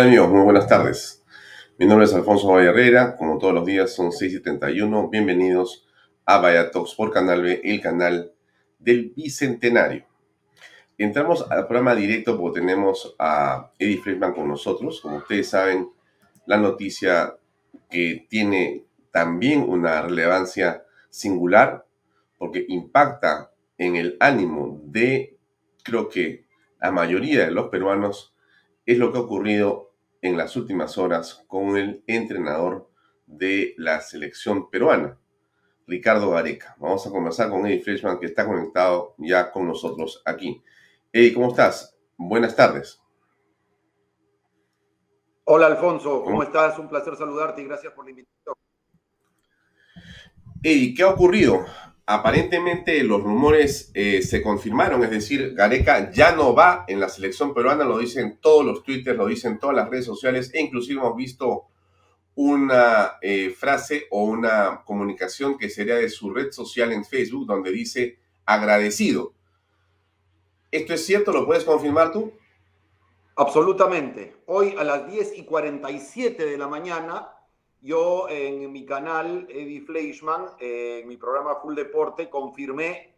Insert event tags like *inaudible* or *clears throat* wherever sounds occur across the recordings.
tal amigos? Muy buenas tardes. Mi nombre es Alfonso Valle Herrera. Como todos los días son 6.71. Bienvenidos a Vaya Talks por Canal B, el canal del Bicentenario. Entramos al programa directo porque tenemos a Eddie Friedman con nosotros. Como ustedes saben, la noticia que tiene también una relevancia singular porque impacta en el ánimo de, creo que, la mayoría de los peruanos es lo que ha ocurrido en las últimas horas con el entrenador de la selección peruana, Ricardo Gareca. Vamos a conversar con Eddie Freshman, que está conectado ya con nosotros aquí. Eddie, ¿cómo estás? Buenas tardes. Hola Alfonso, ¿cómo, estás? Un placer saludarte y gracias por la invitación. Eddie, ¿qué ha ocurrido? Aparentemente los rumores eh, se confirmaron, es decir, Gareca ya no va en la selección peruana, lo dicen todos los twitters, lo dicen todas las redes sociales, e inclusive hemos visto una eh, frase o una comunicación que sería de su red social en Facebook, donde dice agradecido. ¿Esto es cierto? ¿Lo puedes confirmar tú? Absolutamente. Hoy a las 10 y 47 de la mañana yo en mi canal, Eddie Fleischman, en mi programa Full Deporte, confirmé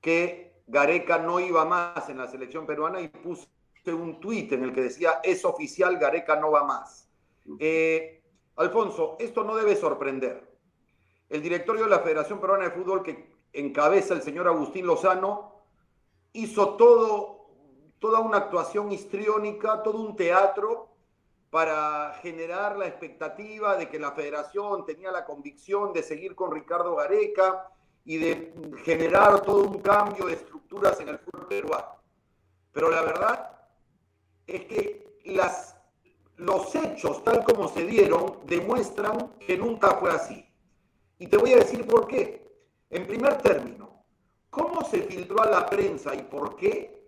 que Gareca no iba más en la selección peruana y puse un tuit en el que decía, es oficial, Gareca no va más. Eh, Alfonso, esto no debe sorprender. El directorio de la Federación Peruana de Fútbol que encabeza el señor Agustín Lozano hizo todo, toda una actuación histriónica, todo un teatro para generar la expectativa de que la federación tenía la convicción de seguir con Ricardo Gareca y de generar todo un cambio de estructuras en el fútbol peruano. Pero la verdad es que las, los hechos tal como se dieron demuestran que nunca fue así. Y te voy a decir por qué. En primer término, ¿cómo se filtró a la prensa y por qué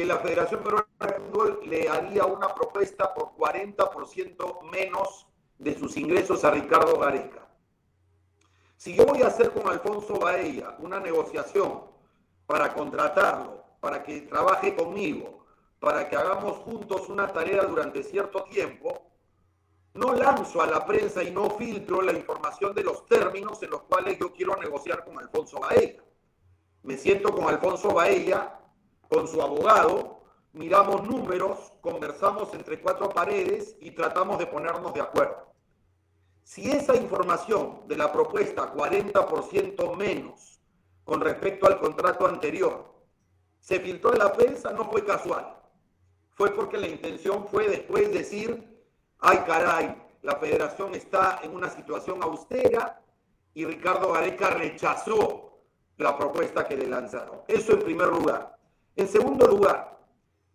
que la Federación Peruana de Fútbol le haría una propuesta por 40% menos de sus ingresos a Ricardo Gareca. Si yo voy a hacer con Alfonso Baella una negociación para contratarlo, para que trabaje conmigo, para que hagamos juntos una tarea durante cierto tiempo, no lanzo a la prensa y no filtro la información de los términos en los cuales yo quiero negociar con Alfonso Baella. Me siento con Alfonso Baella con su abogado, miramos números, conversamos entre cuatro paredes y tratamos de ponernos de acuerdo. Si esa información de la propuesta 40% menos con respecto al contrato anterior se filtró en la prensa, no fue casual. Fue porque la intención fue después decir, ay caray, la federación está en una situación austera y Ricardo Gareca rechazó la propuesta que le lanzaron. Eso en primer lugar. En segundo lugar,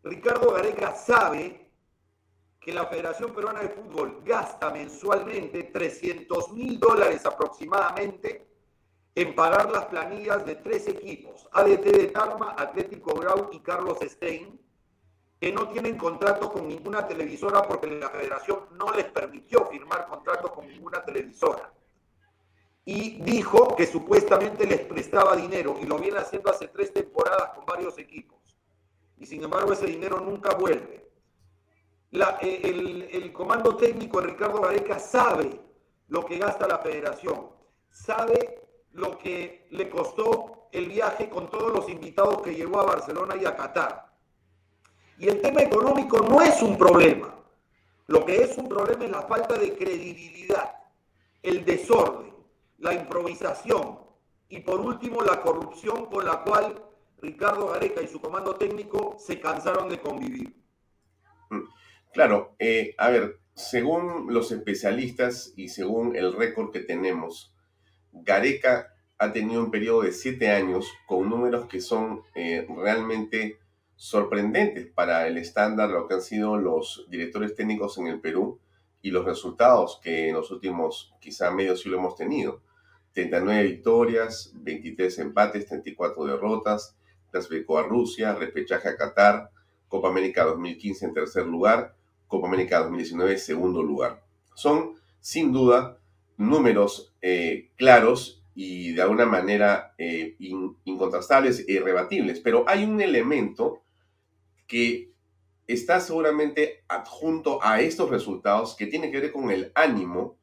Ricardo Gareca sabe que la Federación Peruana de Fútbol gasta mensualmente 300 mil dólares aproximadamente en pagar las planillas de tres equipos, ADT de Tarma, Atlético Grau y Carlos Stein, que no tienen contrato con ninguna televisora porque la federación no les permitió firmar contrato con ninguna televisora. Y dijo que supuestamente les prestaba dinero y lo viene haciendo hace tres temporadas con varios equipos y sin embargo ese dinero nunca vuelve. Eh, el, comando técnico de Ricardo Gareca sabe lo que gasta la federación, sabe lo que le costó el viaje con todos los invitados que llevó a Barcelona y a Qatar. Y el tema económico no es un problema. Lo que es un problema es la falta de credibilidad, el desorden, la improvisación y por último la corrupción con la cual Ricardo Gareca y su comando técnico se cansaron de convivir. Mm, claro, eh, a ver, según los especialistas y según el récord que tenemos, Gareca ha tenido un periodo de siete años con números que son eh, realmente sorprendentes para el estándar, lo que han sido los directores técnicos en el Perú y los resultados que en los últimos quizá medio siglo hemos tenido. 39 victorias, 23 empates, 34 derrotas, clasificó a Rusia, repechaje a Qatar, Copa América 2015 en tercer lugar, Copa América 2019 segundo lugar. Son sin duda números eh, claros y de alguna manera eh, incontrastables e irrebatibles, pero hay un elemento que está seguramente adjunto a estos resultados que tiene que ver con el ánimo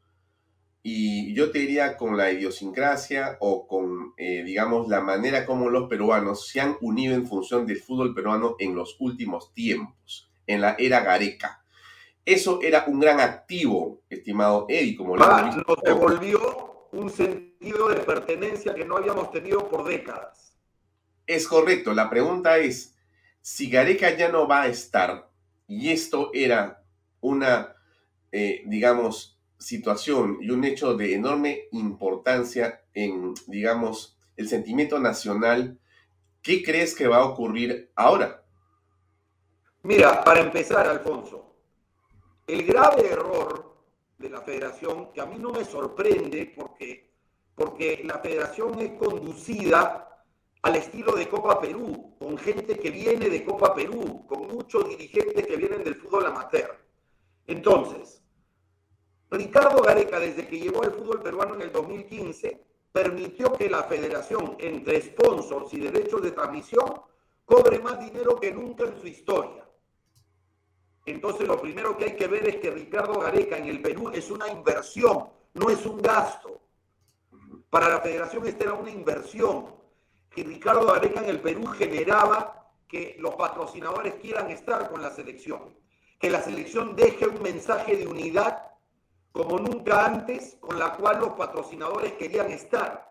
y yo te diría con la idiosincrasia o con, eh, digamos, la manera como los peruanos se han unido en función del fútbol peruano en los últimos tiempos, en la era Gareca. Eso era un gran activo, estimado Eddie, como lo ah, Nos devolvió un sentido de pertenencia que no habíamos tenido por décadas. Es correcto. La pregunta es, si Gareca ya no va a estar, y esto era una, eh, digamos, situación y un hecho de enorme importancia en, digamos, el sentimiento nacional, ¿qué crees que va a ocurrir ahora? Mira, para empezar, Alfonso, el grave error de la federación, que a mí no me sorprende porque, porque la federación es conducida al estilo de Copa Perú, con gente que viene de Copa Perú, con muchos dirigentes que vienen del fútbol amateur. Entonces, Ricardo Gareca, desde que llegó al fútbol peruano en el 2015, permitió que la federación, entre sponsors y derechos de transmisión, cobre más dinero que nunca en su historia. Entonces, lo primero que hay que ver es que Ricardo Gareca en el Perú es una inversión, no es un gasto. Para la federación esta era una inversión que Ricardo Areca en el Perú generaba que los patrocinadores quieran estar con la selección, que la selección deje un mensaje de unidad como nunca antes, con la cual los patrocinadores querían estar,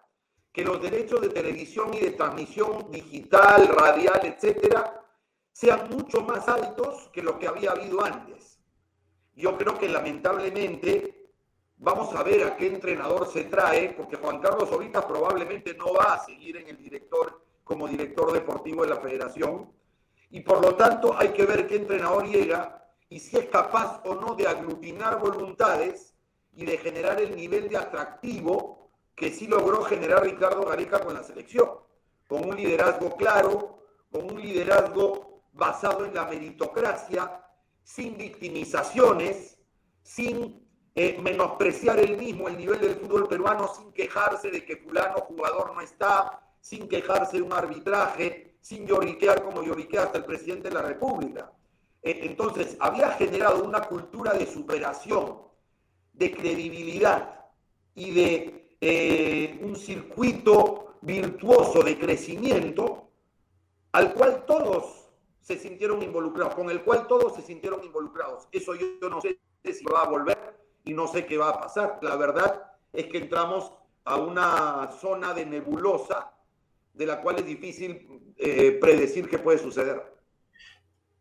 que los derechos de televisión y de transmisión digital, radial, etcétera, sean mucho más altos que lo que había habido antes. Yo creo que lamentablemente Vamos a ver a qué entrenador se trae, porque Juan Carlos ahorita probablemente no va a seguir en el director como director deportivo de la federación. Y por lo tanto hay que ver qué entrenador llega y si es capaz o no de aglutinar voluntades y de generar el nivel de atractivo que sí logró generar Ricardo Gareca con la selección, con un liderazgo claro, con un liderazgo basado en la meritocracia, sin victimizaciones, sin eh, menospreciar el mismo el nivel del fútbol peruano sin quejarse de que fulano jugador no está, sin quejarse de un arbitraje, sin lloriquear como lloriquea hasta el presidente de la República. Eh, entonces, había generado una cultura de superación, de credibilidad y de eh, un circuito virtuoso de crecimiento al cual todos se sintieron involucrados, con el cual todos se sintieron involucrados. Eso yo, yo no sé si va a volver y no sé qué va a pasar. La verdad es que entramos a una zona de nebulosa de la cual es difícil eh, predecir qué puede suceder.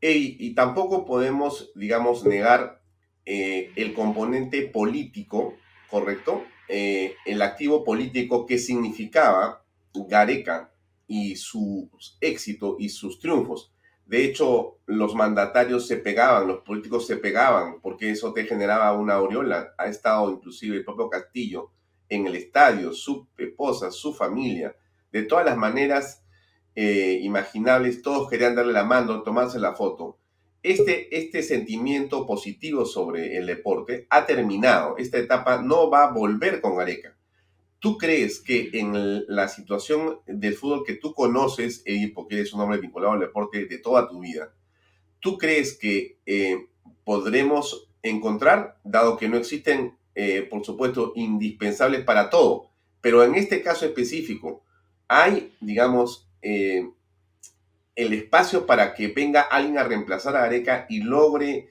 y tampoco podemos, digamos, negar eh, el componente político, ¿correcto? Eh, el activo político que significaba Gareca y su éxito y sus triunfos. De hecho, los mandatarios se pegaban, los políticos se pegaban, porque eso te generaba una aureola. Ha estado inclusive el propio Castillo en el estadio, su esposa, su familia. De todas las maneras eh, imaginables, todos querían darle la mano, tomarse la foto. Este, este sentimiento positivo sobre el deporte ha terminado. Esta etapa no va a volver con Gareca. ¿Tú crees que en la situación del fútbol que tú conoces, Eddie, porque eres un hombre vinculado al deporte de toda tu vida, ¿tú crees que eh, podremos encontrar, dado que no existen, eh, por supuesto, indispensables para todo, pero en este caso específico, hay, digamos, eh, el espacio para que venga alguien a reemplazar a Gareca y logre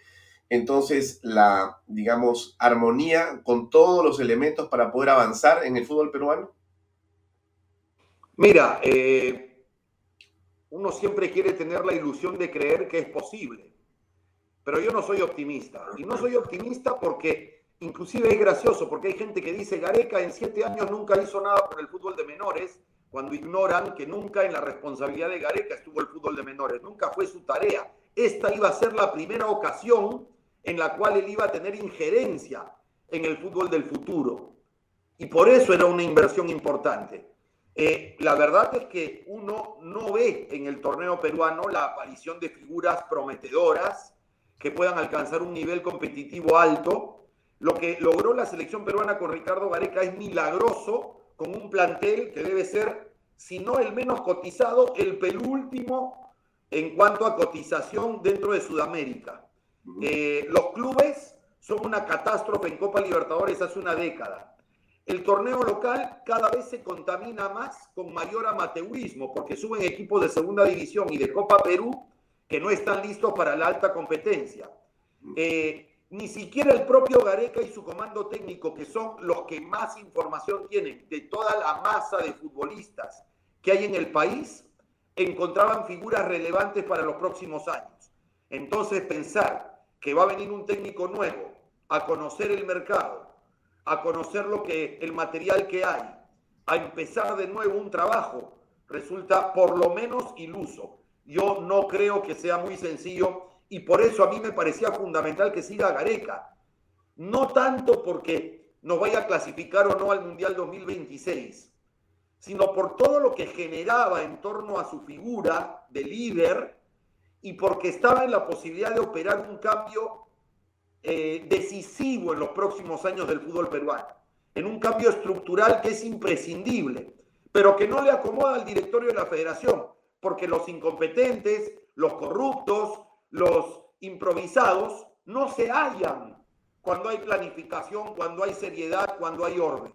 entonces la, digamos, armonía con todos los elementos para poder avanzar en el fútbol peruano? Mira, eh, uno siempre quiere tener la ilusión de creer que es posible, pero yo no soy optimista. Y no soy optimista porque inclusive es gracioso, porque hay gente que dice, Gareca en siete años nunca hizo nada por el fútbol de menores, cuando ignoran que nunca en la responsabilidad de Gareca estuvo el fútbol de menores, nunca fue su tarea. Esta iba a ser la primera ocasión en la cual él iba a tener injerencia en el fútbol del futuro. Y por eso era una inversión importante. Eh, la verdad es que uno no ve en el torneo peruano la aparición de figuras prometedoras que puedan alcanzar un nivel competitivo alto. Lo que logró la selección peruana con Ricardo Gareca es milagroso, con un plantel que debe ser, si no el menos cotizado, el penúltimo en cuanto a cotización dentro de Sudamérica. Eh, los clubes son una catástrofe en Copa Libertadores hace una década. El torneo local cada vez se contamina más con mayor amateurismo porque suben equipos de segunda división y de Copa Perú que no están listos para la alta competencia. Eh, ni siquiera el propio Gareca y su comando técnico, que son los que más información tienen de toda la masa de futbolistas que hay en el país, encontraban figuras relevantes para los próximos años. Entonces pensar que va a venir un técnico nuevo a conocer el mercado, a conocer lo que el material que hay, a empezar de nuevo un trabajo, resulta por lo menos iluso. Yo no creo que sea muy sencillo y por eso a mí me parecía fundamental que siga Gareca. No tanto porque nos vaya a clasificar o no al Mundial 2026, sino por todo lo que generaba en torno a su figura de líder y porque estaba en la posibilidad de operar un cambio eh, decisivo en los próximos años del fútbol peruano, en un cambio estructural que es imprescindible, pero que no le acomoda al directorio de la federación, porque los incompetentes, los corruptos, los improvisados no se hallan cuando hay planificación, cuando hay seriedad, cuando hay orden.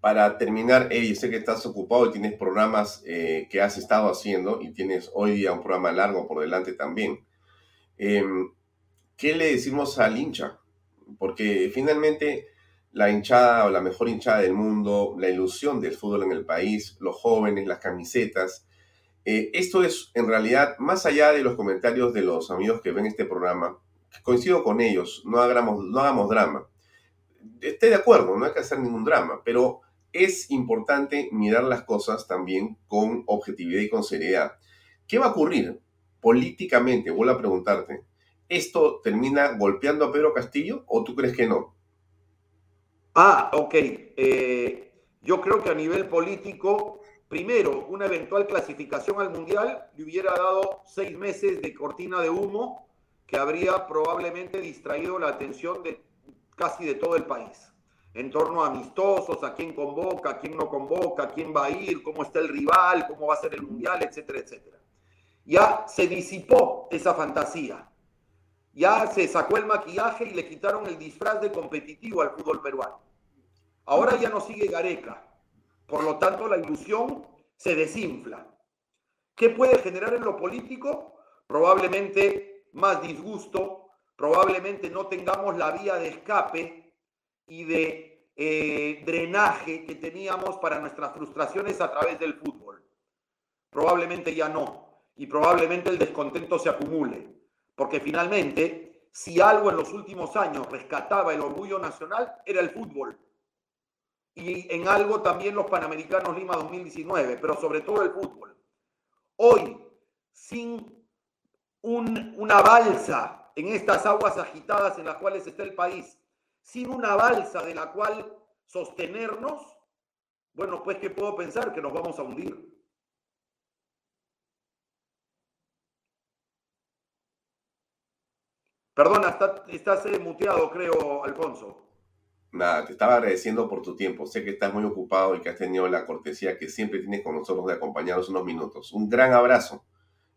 Para terminar, Eddie, sé que estás ocupado y tienes programas eh, que has estado haciendo y tienes hoy día un programa largo por delante también. Em, ¿Qué le decimos al hincha? Porque finalmente la hinchada o la mejor hinchada del mundo, la ilusión del fútbol en el país, los jóvenes, las camisetas, eh, esto es en realidad, más allá de los comentarios de los amigos que ven este programa, coincido con ellos, no hagamos, no hagamos drama. Estoy de acuerdo, no hay que hacer ningún drama, pero es importante mirar las cosas también con objetividad y con seriedad. ¿Qué va a ocurrir políticamente? Vuelvo a preguntarte. ¿Esto termina golpeando a Pedro Castillo o tú crees que no? Ah, ok. Eh, yo creo que a nivel político, primero, una eventual clasificación al Mundial le hubiera dado seis meses de cortina de humo que habría probablemente distraído la atención de casi de todo el país en torno a amistosos, a quién convoca, a quién no convoca, a quién va a ir, cómo está el rival, cómo va a ser el mundial, etcétera, etcétera. Ya se disipó esa fantasía. Ya se sacó el maquillaje y le quitaron el disfraz de competitivo al fútbol peruano. Ahora ya no sigue Gareca. Por lo tanto, la ilusión se desinfla. ¿Qué puede generar en lo político? Probablemente más disgusto, probablemente no tengamos la vía de escape y de eh, drenaje que teníamos para nuestras frustraciones a través del fútbol. Probablemente ya no, y probablemente el descontento se acumule, porque finalmente, si algo en los últimos años rescataba el orgullo nacional, era el fútbol. Y en algo también los Panamericanos Lima 2019, pero sobre todo el fútbol. Hoy, sin una balsa en estas aguas agitadas en las cuales está el país, sin una balsa de la cual sostenernos, bueno, pues que puedo pensar que nos vamos a hundir. Perdona, estás eh, muteado, creo, Alfonso. Nada, te estaba agradeciendo por tu tiempo. Sé que estás muy ocupado y que has tenido la cortesía que siempre tienes con nosotros de acompañarnos unos minutos. Un gran abrazo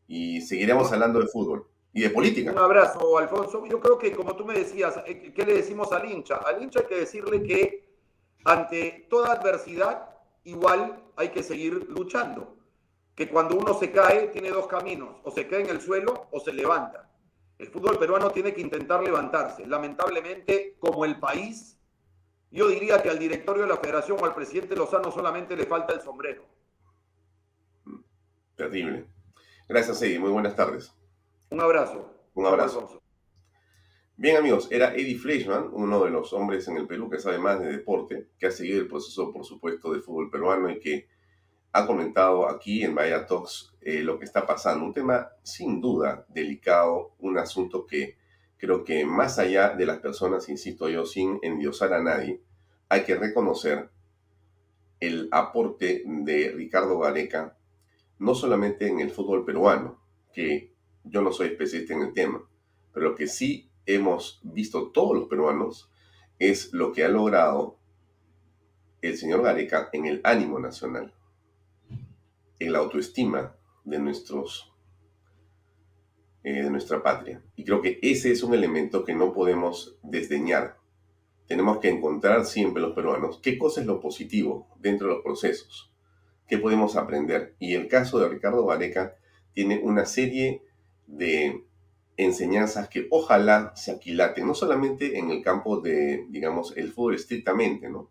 y seguiremos hablando de fútbol y de política. Un abrazo, Alfonso. Yo creo que, como tú me decías, eh, ¿qué le decimos al hincha? Al hincha hay que decirle que ante toda adversidad, igual hay que seguir luchando. que cuando uno se cae tiene dos caminos, o se cae en el suelo o se levanta. El fútbol peruano tiene que intentar levantarse. Lamentablemente, como el país, yo diría que al directorio de la federación o al presidente Lozano solamente le falta el sombrero. Terrible. Gracias, Eddie. Muy buenas tardes. Un abrazo. Un abrazo. Bien, amigos, era Eddie Fleischman, uno de los hombres en el Perú que sabe más de deporte, que ha seguido el proceso, por supuesto, del fútbol peruano y que ha comentado aquí en Vaya Talks eh, lo que está pasando. Un tema sin duda delicado, un asunto que creo que más allá de las personas, insisto yo, sin endiosar a nadie, hay que reconocer el aporte de Ricardo Gareca, no solamente en el fútbol peruano, que yo no soy especialista en el tema, pero lo que sí hemos visto todos los peruanos es lo que ha logrado el señor Gareca en el ánimo nacional en la autoestima de nuestros eh, de nuestra patria. Y creo que ese es un elemento que no podemos desdeñar. Tenemos que encontrar siempre los peruanos qué cosa es lo positivo dentro de los procesos, qué podemos aprender. Y el caso de Ricardo Vareca tiene una serie de enseñanzas que ojalá se aquilaten, no solamente en el campo de, digamos, el fútbol estrictamente, ¿no?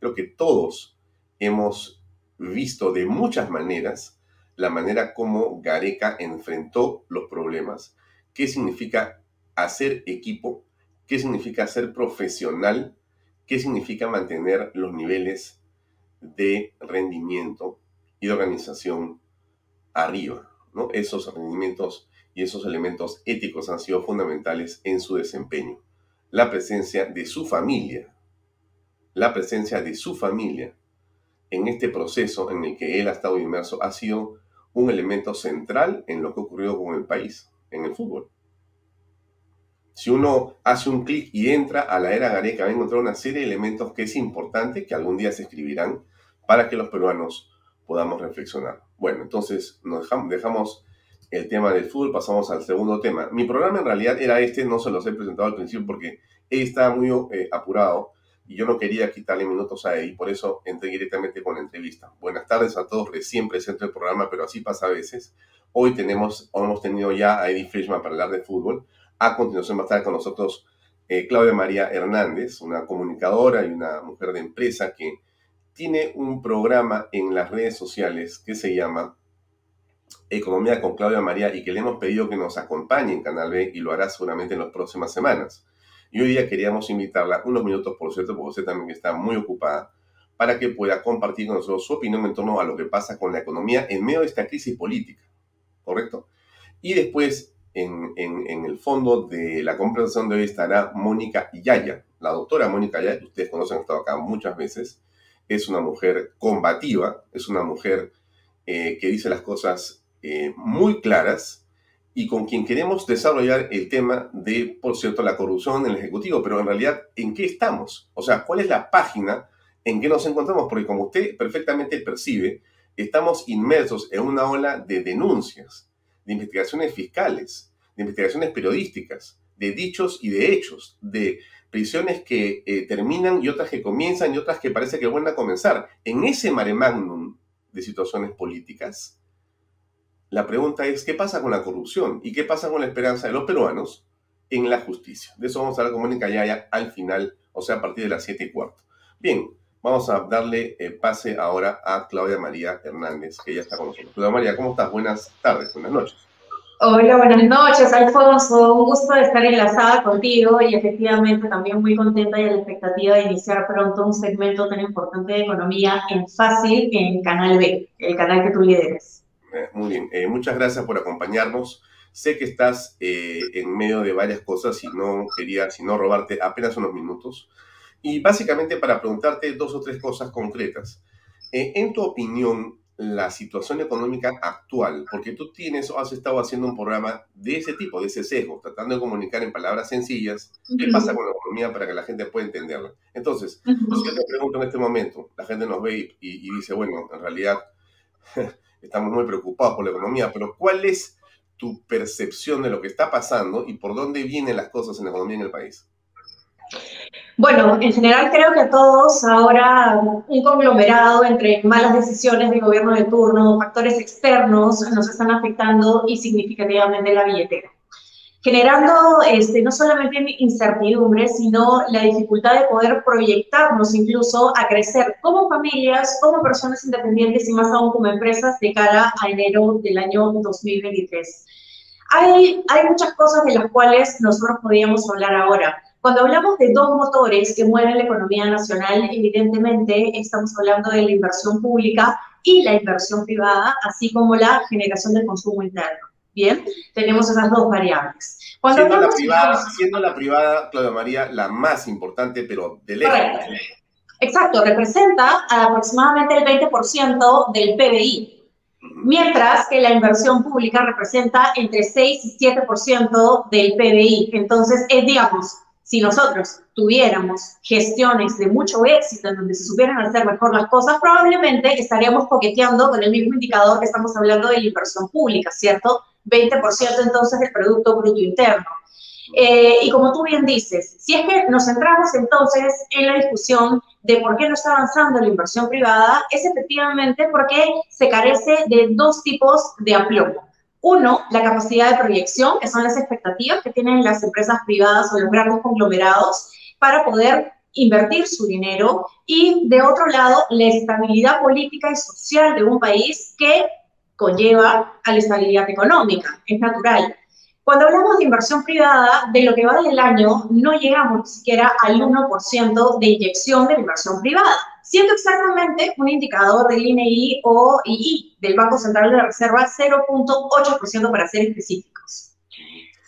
Creo que todos hemos visto de muchas maneras la manera como Gareca enfrentó los problemas. ¿Qué significa hacer equipo? ¿Qué significa ser profesional? ¿Qué significa mantener los niveles de rendimiento y de organización arriba? ¿no? Esos rendimientos y esos elementos éticos han sido fundamentales en su desempeño. La presencia de su familia, la presencia de su familia en este proceso en el que él ha estado inmerso ha sido un elemento central en lo que ha ocurrido con el país, en el fútbol. Si uno hace un clic y entra a la era Gareca, va a encontrar una serie de elementos que es importante que algún día se escribirán para que los peruanos podamos reflexionar. Bueno, entonces nos dejamos, dejamos el tema del fútbol, pasamos al segundo tema. Mi programa en realidad era este, no se los he presentado al principio porque él estaba muy eh, apurado y yo no quería quitarle minutos a él, por eso entré directamente con la entrevista. Buenas tardes a todos, recién presento el programa, pero así pasa a veces. Hoy tenemos, o hemos tenido ya a Eddie Frischman para hablar de fútbol. A continuación va a estar con nosotros eh, Claudia María Hernández, una comunicadora y una mujer de empresa que tiene un programa en las redes sociales que se llama Economía con Claudia María y que le hemos pedido que nos acompañe en Canal B y lo hará seguramente en las próximas semanas. Y hoy día queríamos invitarla, unos minutos por cierto, porque usted también está muy ocupada, para que pueda compartir con nosotros su opinión en torno a lo que pasa con la economía en medio de esta crisis política, ¿correcto? Y después, en, en, el fondo de la conversación de hoy estará Mónica Yaya, la doctora Mónica Yaya, que ustedes conocen, ha estado acá muchas veces, es una mujer combativa, es una mujer eh, que dice las cosas eh, muy claras, y con quien queremos desarrollar el tema de, por cierto, la corrupción en el Ejecutivo, pero en realidad, ¿en qué estamos? O sea, ¿cuál es la página en que nos encontramos? Porque como usted perfectamente percibe, estamos inmersos en una ola de denuncias, de investigaciones fiscales, de investigaciones periodísticas, de dichos y de hechos, de prisiones que eh, terminan y otras que comienzan y otras que parece que vuelven a comenzar. En ese mare magnum de situaciones políticas, la pregunta es, ¿qué pasa con la corrupción? ¿Y qué pasa con la esperanza de los peruanos en la justicia? De eso vamos a hablar con Mónica Yaya al final, o sea, a partir de las 7 y cuarto. Bien, vamos a darle eh, pase ahora a Claudia María Hernández, que ya está con nosotros. Claudia María, ¿cómo estás? Buenas tardes, buenas noches. Hola, buenas noches, Alfonso. Un gusto de estar enlazada contigo y efectivamente también muy contenta y a la expectativa de iniciar pronto un segmento tan importante de economía en Fácil en Canal B, el canal que tú lideres. Eh, muy bien, eh, muchas gracias por acompañarnos. Sé que estás eh, en medio de varias cosas y no quería, sino robarte apenas unos minutos. Y básicamente para preguntarte dos o tres cosas concretas. en tu opinión, la situación económica actual, porque tú tienes o has estado haciendo un programa de ese tipo, de ese sesgo, tratando de comunicar en palabras sencillas qué pasa con la economía para que la gente pueda entenderla. Entonces, si yo te pregunto en este momento, la gente nos ve y dice, bueno, en realidad *laughs* estamos muy preocupados por la economía, pero ¿cuál es tu percepción de lo que está pasando y por dónde vienen las cosas en la economía en el país? Bueno, en general creo que a todos ahora un conglomerado entre malas decisiones del gobierno de turno, factores externos nos están afectando y significativamente la billetera generando este, no solamente incertidumbre, sino la dificultad de poder proyectarnos incluso a crecer como familias, como personas independientes y más aún como empresas de cara a enero del año 2023. Hay, hay muchas cosas de las cuales nosotros podríamos hablar ahora. Cuando hablamos de dos motores que mueven la economía nacional, evidentemente estamos hablando de la inversión pública y la inversión privada, así como la generación del consumo interno. Bien, tenemos esas dos variables. Cuando siendo, la privada, siendo la privada, Claudia María, la más importante, pero de lejos. Exacto, representa aproximadamente el 20% del PBI, mientras que la inversión pública representa entre 6 y 7% del PBI. Entonces, es, digamos, si nosotros tuviéramos gestiones de mucho éxito en donde se supieran hacer mejor las cosas, probablemente estaríamos coqueteando con el mismo indicador que estamos hablando de la inversión pública, ¿cierto? 20% entonces del Producto Bruto Interno. Eh, y como tú bien dices, si es que nos centramos entonces en la discusión de por qué no está avanzando la inversión privada, es efectivamente porque se carece de dos tipos de aplomo. Uno, la capacidad de proyección, que son las expectativas que tienen las empresas privadas o los grandes conglomerados para poder invertir su dinero. Y de otro lado, la estabilidad política y social de un país que conlleva a la estabilidad económica, es natural. Cuando hablamos de inversión privada, de lo que va del año, no llegamos ni siquiera al 1% de inyección de inversión privada, siendo exactamente un indicador del INEI o II del Banco Central de la Reserva 0.8% para ser específicos.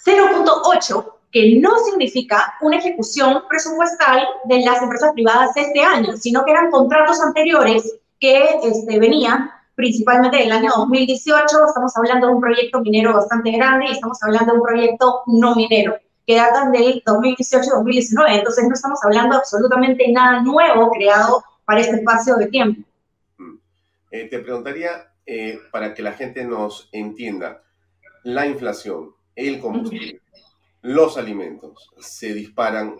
0.8 que no significa una ejecución presupuestal de las empresas privadas este año, sino que eran contratos anteriores que este, venían principalmente del año 2018, estamos hablando de un proyecto minero bastante grande y estamos hablando de un proyecto no minero que datan del 2018-2019, entonces no estamos hablando absolutamente nada nuevo creado para este espacio de tiempo. Mm. Eh, te preguntaría, eh, para que la gente nos entienda, la inflación, el combustible, los alimentos se disparan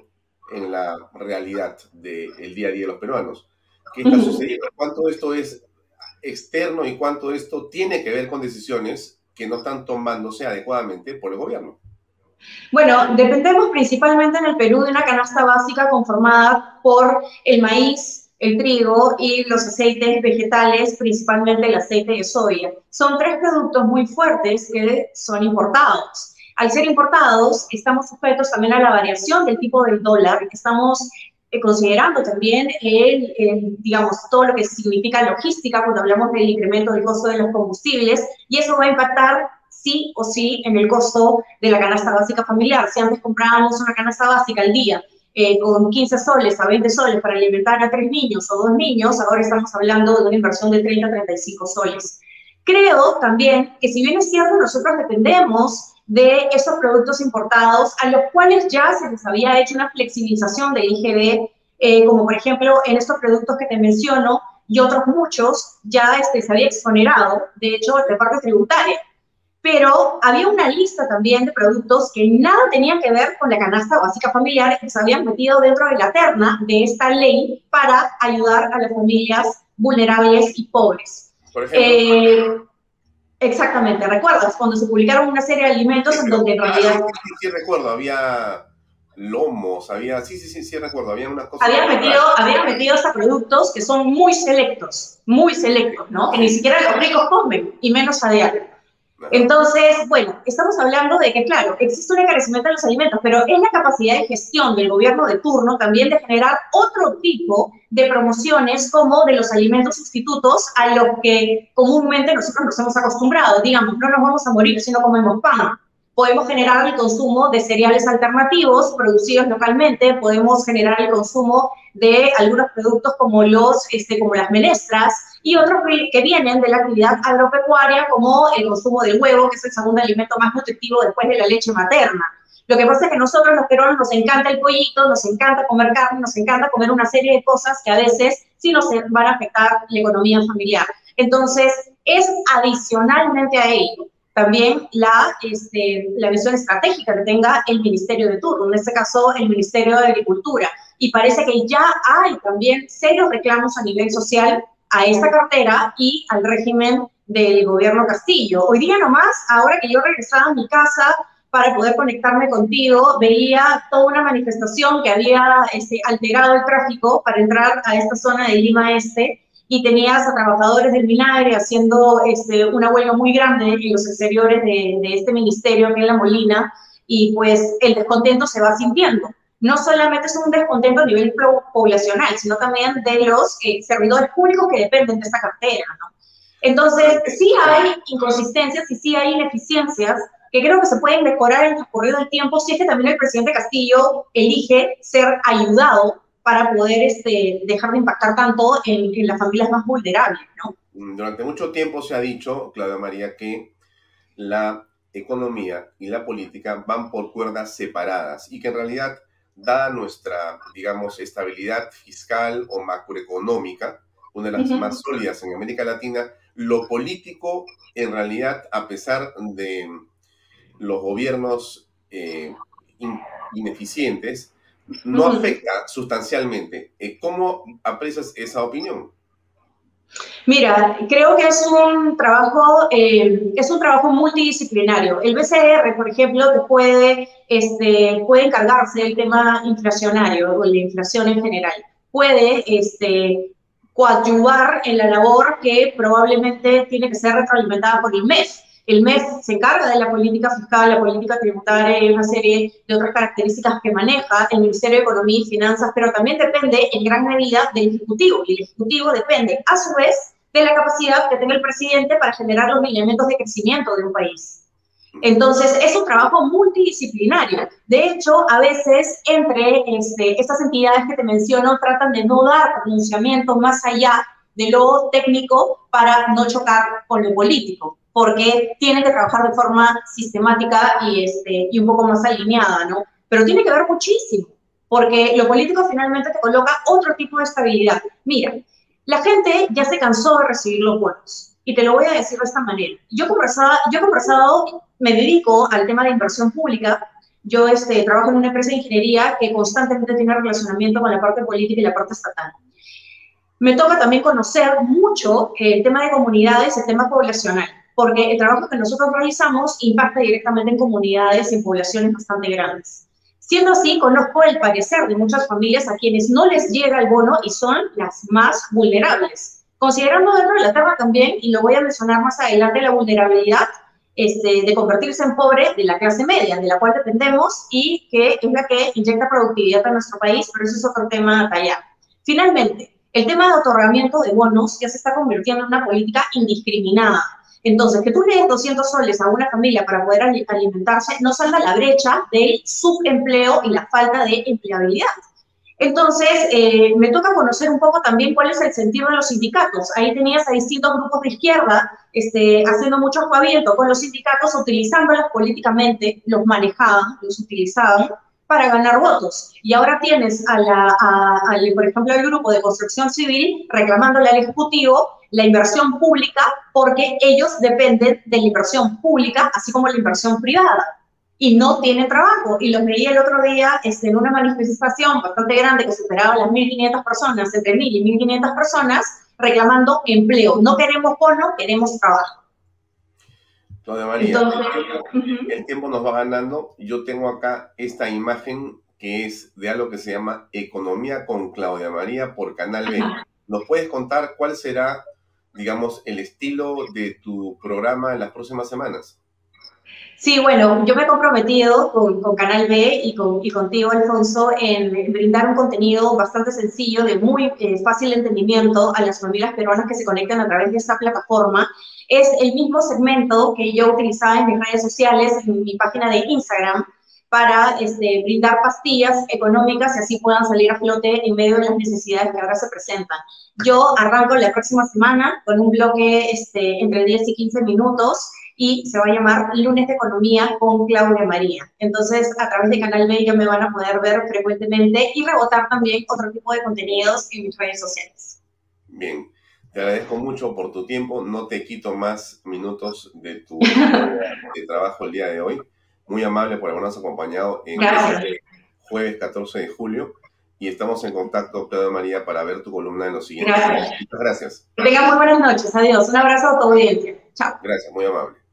en la realidad del día a día de los peruanos. ¿Qué está sucediendo? ¿Cuánto esto es externo y cuánto esto tiene que ver con decisiones que no están tomándose adecuadamente por el gobierno. Bueno, dependemos principalmente en el Perú de una canasta básica conformada por el maíz, el trigo y los aceites vegetales, principalmente el aceite de soya. Son tres productos muy fuertes que son importados. Al ser importados, estamos sujetos también a la variación del tipo del dólar, estamos eh, considerando también el, digamos, todo lo que significa logística cuando hablamos del incremento del costo de los combustibles, y eso va a impactar sí o sí en el costo de la canasta básica familiar. Si antes comprábamos una canasta básica al día eh, con 15 soles a 20 soles para alimentar a tres niños o dos niños, ahora estamos hablando de una inversión de 30 a 35 soles. Creo también que si bien es cierto, nosotros dependemos de esos productos importados a los cuales ya se les había hecho una flexibilización del IGB, eh, como por ejemplo en estos productos que te menciono y otros muchos, ya este, se había exonerado, de hecho, de parte tributaria. Pero había una lista también de productos que nada tenían que ver con la canasta básica familiar que se habían metido dentro de la terna de esta ley para ayudar a las familias vulnerables y pobres. Por ejemplo, eh, Exactamente, ¿recuerdas? Cuando se publicaron una serie de alimentos en donde en realidad... Sí, sí, recuerdo, había lomos, había... Sí, sí, sí, sí, recuerdo, había unas cosas... Habían metido, habían metido hasta productos que son muy selectos, muy selectos, ¿no? Que ni siquiera los ricos comen, y menos a diario. Entonces, bueno, estamos hablando de que, claro, existe un encarecimiento de los alimentos, pero es la capacidad de gestión del gobierno de turno también de generar otro tipo de promociones como de los alimentos sustitutos a los que comúnmente nosotros nos hemos acostumbrado. Digamos, no nos vamos a morir si no comemos pan. Podemos generar el consumo de cereales alternativos producidos localmente, podemos generar el consumo de algunos productos como, los, este, como las menestras, y otros que vienen de la actividad agropecuaria, como el consumo del huevo, que es el segundo alimento más nutritivo después de la leche materna. Lo que pasa es que nosotros los peruanos nos encanta el pollito, nos encanta comer carne, nos encanta comer una serie de cosas que a veces sí nos van a afectar la economía familiar. Entonces, es adicionalmente a ello también la, este, la visión estratégica que tenga el Ministerio de Turno, en este caso el Ministerio de Agricultura y parece que ya hay también serios reclamos a nivel social a esta cartera y al régimen del gobierno Castillo. Hoy día nomás, ahora que yo regresaba a mi casa para poder conectarme contigo, veía toda una manifestación que había este, alterado el tráfico para entrar a esta zona de Lima Este y tenías a trabajadores del Minagre haciendo este, una huelga muy grande en los exteriores de, de este ministerio, que es La Molina, y pues el descontento se va sintiendo no solamente es un descontento a nivel poblacional, sino también de los eh, servidores públicos que dependen de esta cartera, ¿no? Entonces, sí hay inconsistencias y sí hay ineficiencias que creo que se pueden mejorar en el transcurrido del tiempo si es que también el presidente Castillo elige ser ayudado para poder este, dejar de impactar tanto en, en las familias más vulnerables, ¿no? Durante mucho tiempo se ha dicho, Claudia María, que la economía y la política van por cuerdas separadas y que en realidad dada nuestra, digamos, estabilidad fiscal o macroeconómica, una de las más sólidas en América Latina, lo político, en realidad, a pesar de los gobiernos eh, ineficientes, no afecta sustancialmente. Eh, ¿Cómo aprecias esa opinión? Mira, creo que es un trabajo, eh, es un trabajo multidisciplinario. El BCR, por ejemplo, que puede, este, puede encargarse del tema inflacionario o de la inflación en general. Puede este, coadyuvar en la labor que probablemente tiene que ser retroalimentada por el MES. El MES se encarga de la política fiscal, la política tributaria y una serie de otras características que maneja el Ministerio de Economía y Finanzas, pero también depende en gran medida del Ejecutivo. Y el Ejecutivo depende, a su vez, de la capacidad que tenga el presidente para generar los elementos de crecimiento de un país. Entonces, es un trabajo multidisciplinario. De hecho, a veces entre este, estas entidades que te menciono tratan de no dar pronunciamientos más allá de lo técnico para no chocar con lo político porque tienen que trabajar de forma sistemática y, este, y un poco más alineada, ¿no? Pero tiene que ver muchísimo, porque lo político finalmente te coloca otro tipo de estabilidad. Mira, la gente ya se cansó de recibir los bonos, y te lo voy a decir de esta manera. Yo conversado, yo conversado me dedico al tema de inversión pública, yo este, trabajo en una empresa de ingeniería que constantemente tiene relacionamiento con la parte política y la parte estatal. Me toca también conocer mucho el tema de comunidades, el tema poblacional porque el trabajo que nosotros realizamos impacta directamente en comunidades y en poblaciones bastante grandes. Siendo así, conozco el parecer de muchas familias a quienes no les llega el bono y son las más vulnerables. Considerando dentro de la Tierra también, y lo voy a mencionar más adelante, la vulnerabilidad este, de convertirse en pobre de la clase media, de la cual dependemos y que es la que inyecta productividad a nuestro país, pero eso es otro tema allá. Finalmente, el tema de otorgamiento de bonos ya se está convirtiendo en una política indiscriminada entonces, que tú le des 200 soles a una familia para poder alimentarse no salga la brecha del subempleo y la falta de empleabilidad. Entonces, eh, me toca conocer un poco también cuál es el sentido de los sindicatos. Ahí tenías a distintos grupos de izquierda este, haciendo mucho juaviento con los sindicatos, utilizándolos políticamente, los manejaban, los utilizaban para ganar votos. Y ahora tienes, a la, por ejemplo, al grupo de construcción civil reclamándole al Ejecutivo la inversión pública porque ellos dependen de la inversión pública, así como la inversión privada, y no tienen trabajo. Y los veía el otro día este, en una manifestación bastante grande que superaba las 1.500 personas, entre 1.000 y 1.500 personas, reclamando empleo. No queremos bono, queremos trabajo. Claudia María, el tiempo nos va ganando. Yo tengo acá esta imagen que es de algo que se llama Economía con Claudia María por Canal B. ¿Nos puedes contar cuál será digamos, el estilo de tu programa en las próximas semanas? Sí, bueno, yo me he comprometido con, Canal B y, con, y, contigo, Alfonso, en brindar un contenido bastante sencillo, de muy eh, fácil entendimiento a las familias peruanas que se conectan a través de esta plataforma. Es el mismo segmento que yo utilizaba en mis redes sociales, en mi página de Instagram, para este, brindar pastillas económicas y así puedan salir a flote en medio de las necesidades que ahora se presentan. Yo arranco la próxima semana con un bloque este, entre 10 y 15 minutos y se va a llamar Lunes de Economía con Claudia María. Entonces, a través de Canal ya me van a poder ver frecuentemente y rebotar también otro tipo de contenidos en mis redes sociales. Bien, te agradezco mucho por tu tiempo. No te quito más minutos de tu *laughs* de trabajo el día de hoy muy amable por habernos acompañado en este jueves 14 de julio. y estamos en contacto, Pedro María, para ver tu columna en los siguientes. Gracias. Muchas gracias. Que tengan muy buenas noches. Adiós. Un abrazo a tu audiencia. Chao. Gracias, muy amable.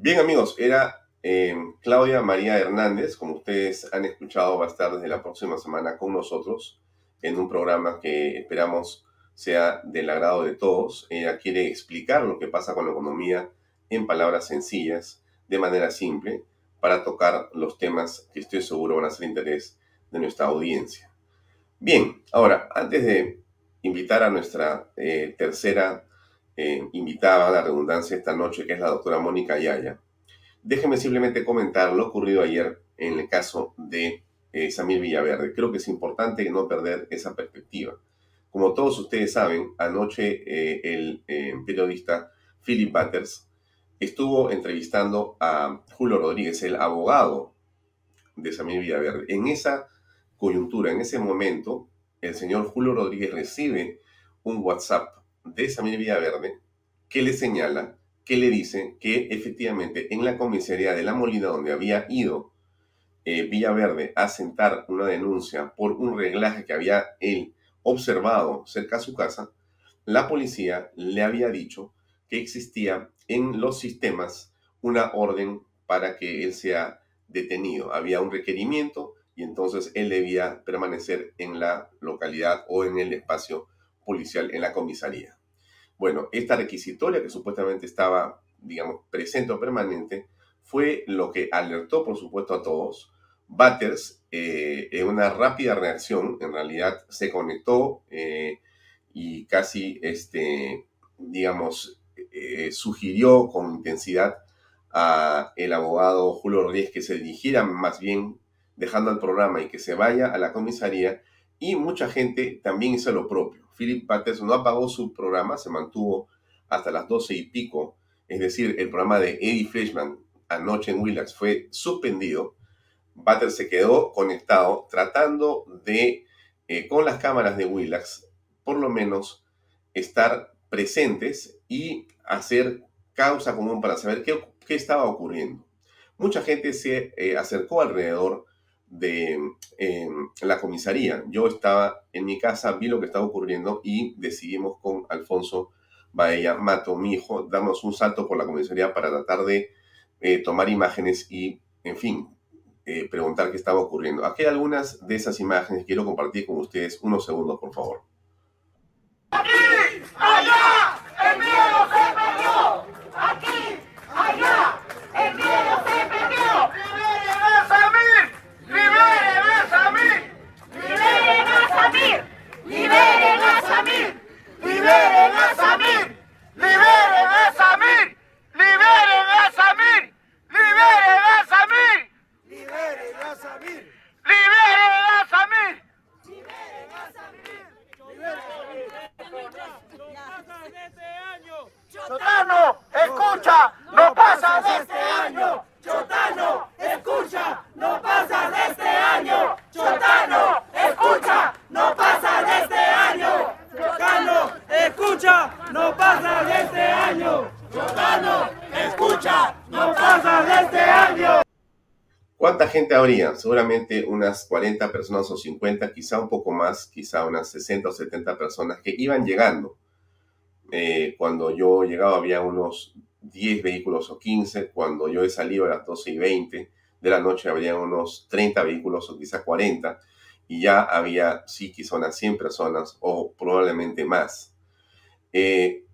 Bien, amigos, era eh, Claudia María Hernández, como ustedes han escuchado, va a estar desde la próxima semana con nosotros en un programa que esperamos sea del agrado de todos. Ella quiere explicar lo que pasa con la economía en palabras sencillas, de manera simple, para tocar los temas que estoy seguro van a ser interés de nuestra audiencia. Bien, ahora, antes de invitar a nuestra eh, tercera eh, invitada a la redundancia esta noche, que es la doctora Mónica Yaya, déjeme simplemente comentar lo ocurrido ayer en el caso de eh, Samir Villaverde. Creo que es importante no perder esa perspectiva. Como todos ustedes saben, anoche eh, el eh, periodista Philip Butters estuvo entrevistando a Julio Rodríguez, el abogado de Samir Villaverde. En esa coyuntura, en ese momento, el señor Julio Rodríguez recibe un WhatsApp de Samir Villaverde que le señala, que le dice que efectivamente en la comisaría de La Molina, donde había ido eh, Villaverde a sentar una denuncia por un reglaje que había él observado cerca a su casa, la policía le había dicho que existía en los sistemas una orden para que él sea detenido. Había un requerimiento y entonces él debía permanecer en la localidad o en el espacio policial en la comisaría. Bueno, esta requisitoria que supuestamente estaba, digamos, presente o permanente, fue lo que alertó, por supuesto, a todos. Batters, eh, en una rápida reacción, en realidad se conectó eh, y casi, este, digamos, eh, sugirió con intensidad a el abogado Julio Rodríguez que se dirigiera más bien dejando el programa y que se vaya a la comisaría y mucha gente también hizo lo propio. Philip Batters no apagó su programa, se mantuvo hasta las doce y pico, es decir, el programa de Eddie Fleischman anoche en Willax fue suspendido. Batters se quedó conectado tratando de, eh, con las cámaras de Willax, por lo menos estar presentes y hacer causa común para saber qué, qué estaba ocurriendo. Mucha gente se eh, acercó alrededor de eh, la comisaría. Yo estaba en mi casa, vi lo que estaba ocurriendo y decidimos con Alfonso Baella Mato, mi hijo, darnos un salto por la comisaría para tratar de eh, tomar imágenes y, en fin, eh, preguntar qué estaba ocurriendo. Aquí hay algunas de esas imágenes quiero compartir con ustedes. Unos segundos, por favor. ¡Aquí! ¡Allá! ¡El Chotano, escucha, no pasa de este año. Chotano, escucha, no pasa de este año. Chotano, escucha, no pasa de este año. Chotano, escucha, no pasa de este año. Chotano, escucha, no pasa de este año. ¿Cuánta gente habría? Seguramente unas 40 personas o 50, quizá un poco más, quizá unas 60 o 70 personas que iban llegando. Eh, cuando yo llegaba había unos 10 vehículos o 15, cuando yo he salido a las 12 y 20 de la noche habría unos 30 vehículos o quizá 40, y ya había, sí, quizá unas 100 personas o probablemente más. Eh,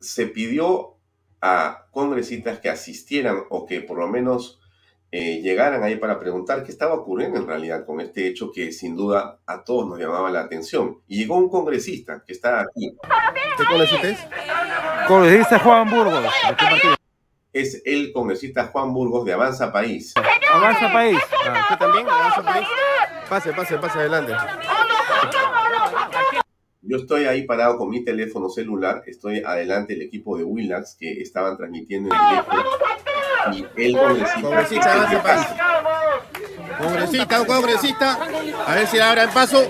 se pidió a congresistas que asistieran o que por lo menos eh, llegaran ahí para preguntar qué estaba ocurriendo en realidad con este hecho que sin duda a todos nos llamaba la atención. Y llegó un congresista que está aquí. ¿Qué congresista es? Congresista Juan Burgos. Es el congresista Juan Burgos de Avanza País. Avanza País. Ah, ¿Usted también? Avanza País. Pase, pase, pase adelante. Yo estoy ahí parado con mi teléfono celular, estoy adelante del equipo de Willax que estaban transmitiendo en directo. Y el congresista... Congresista, avance país. Congresista, un congresista. A ver si abra el paso.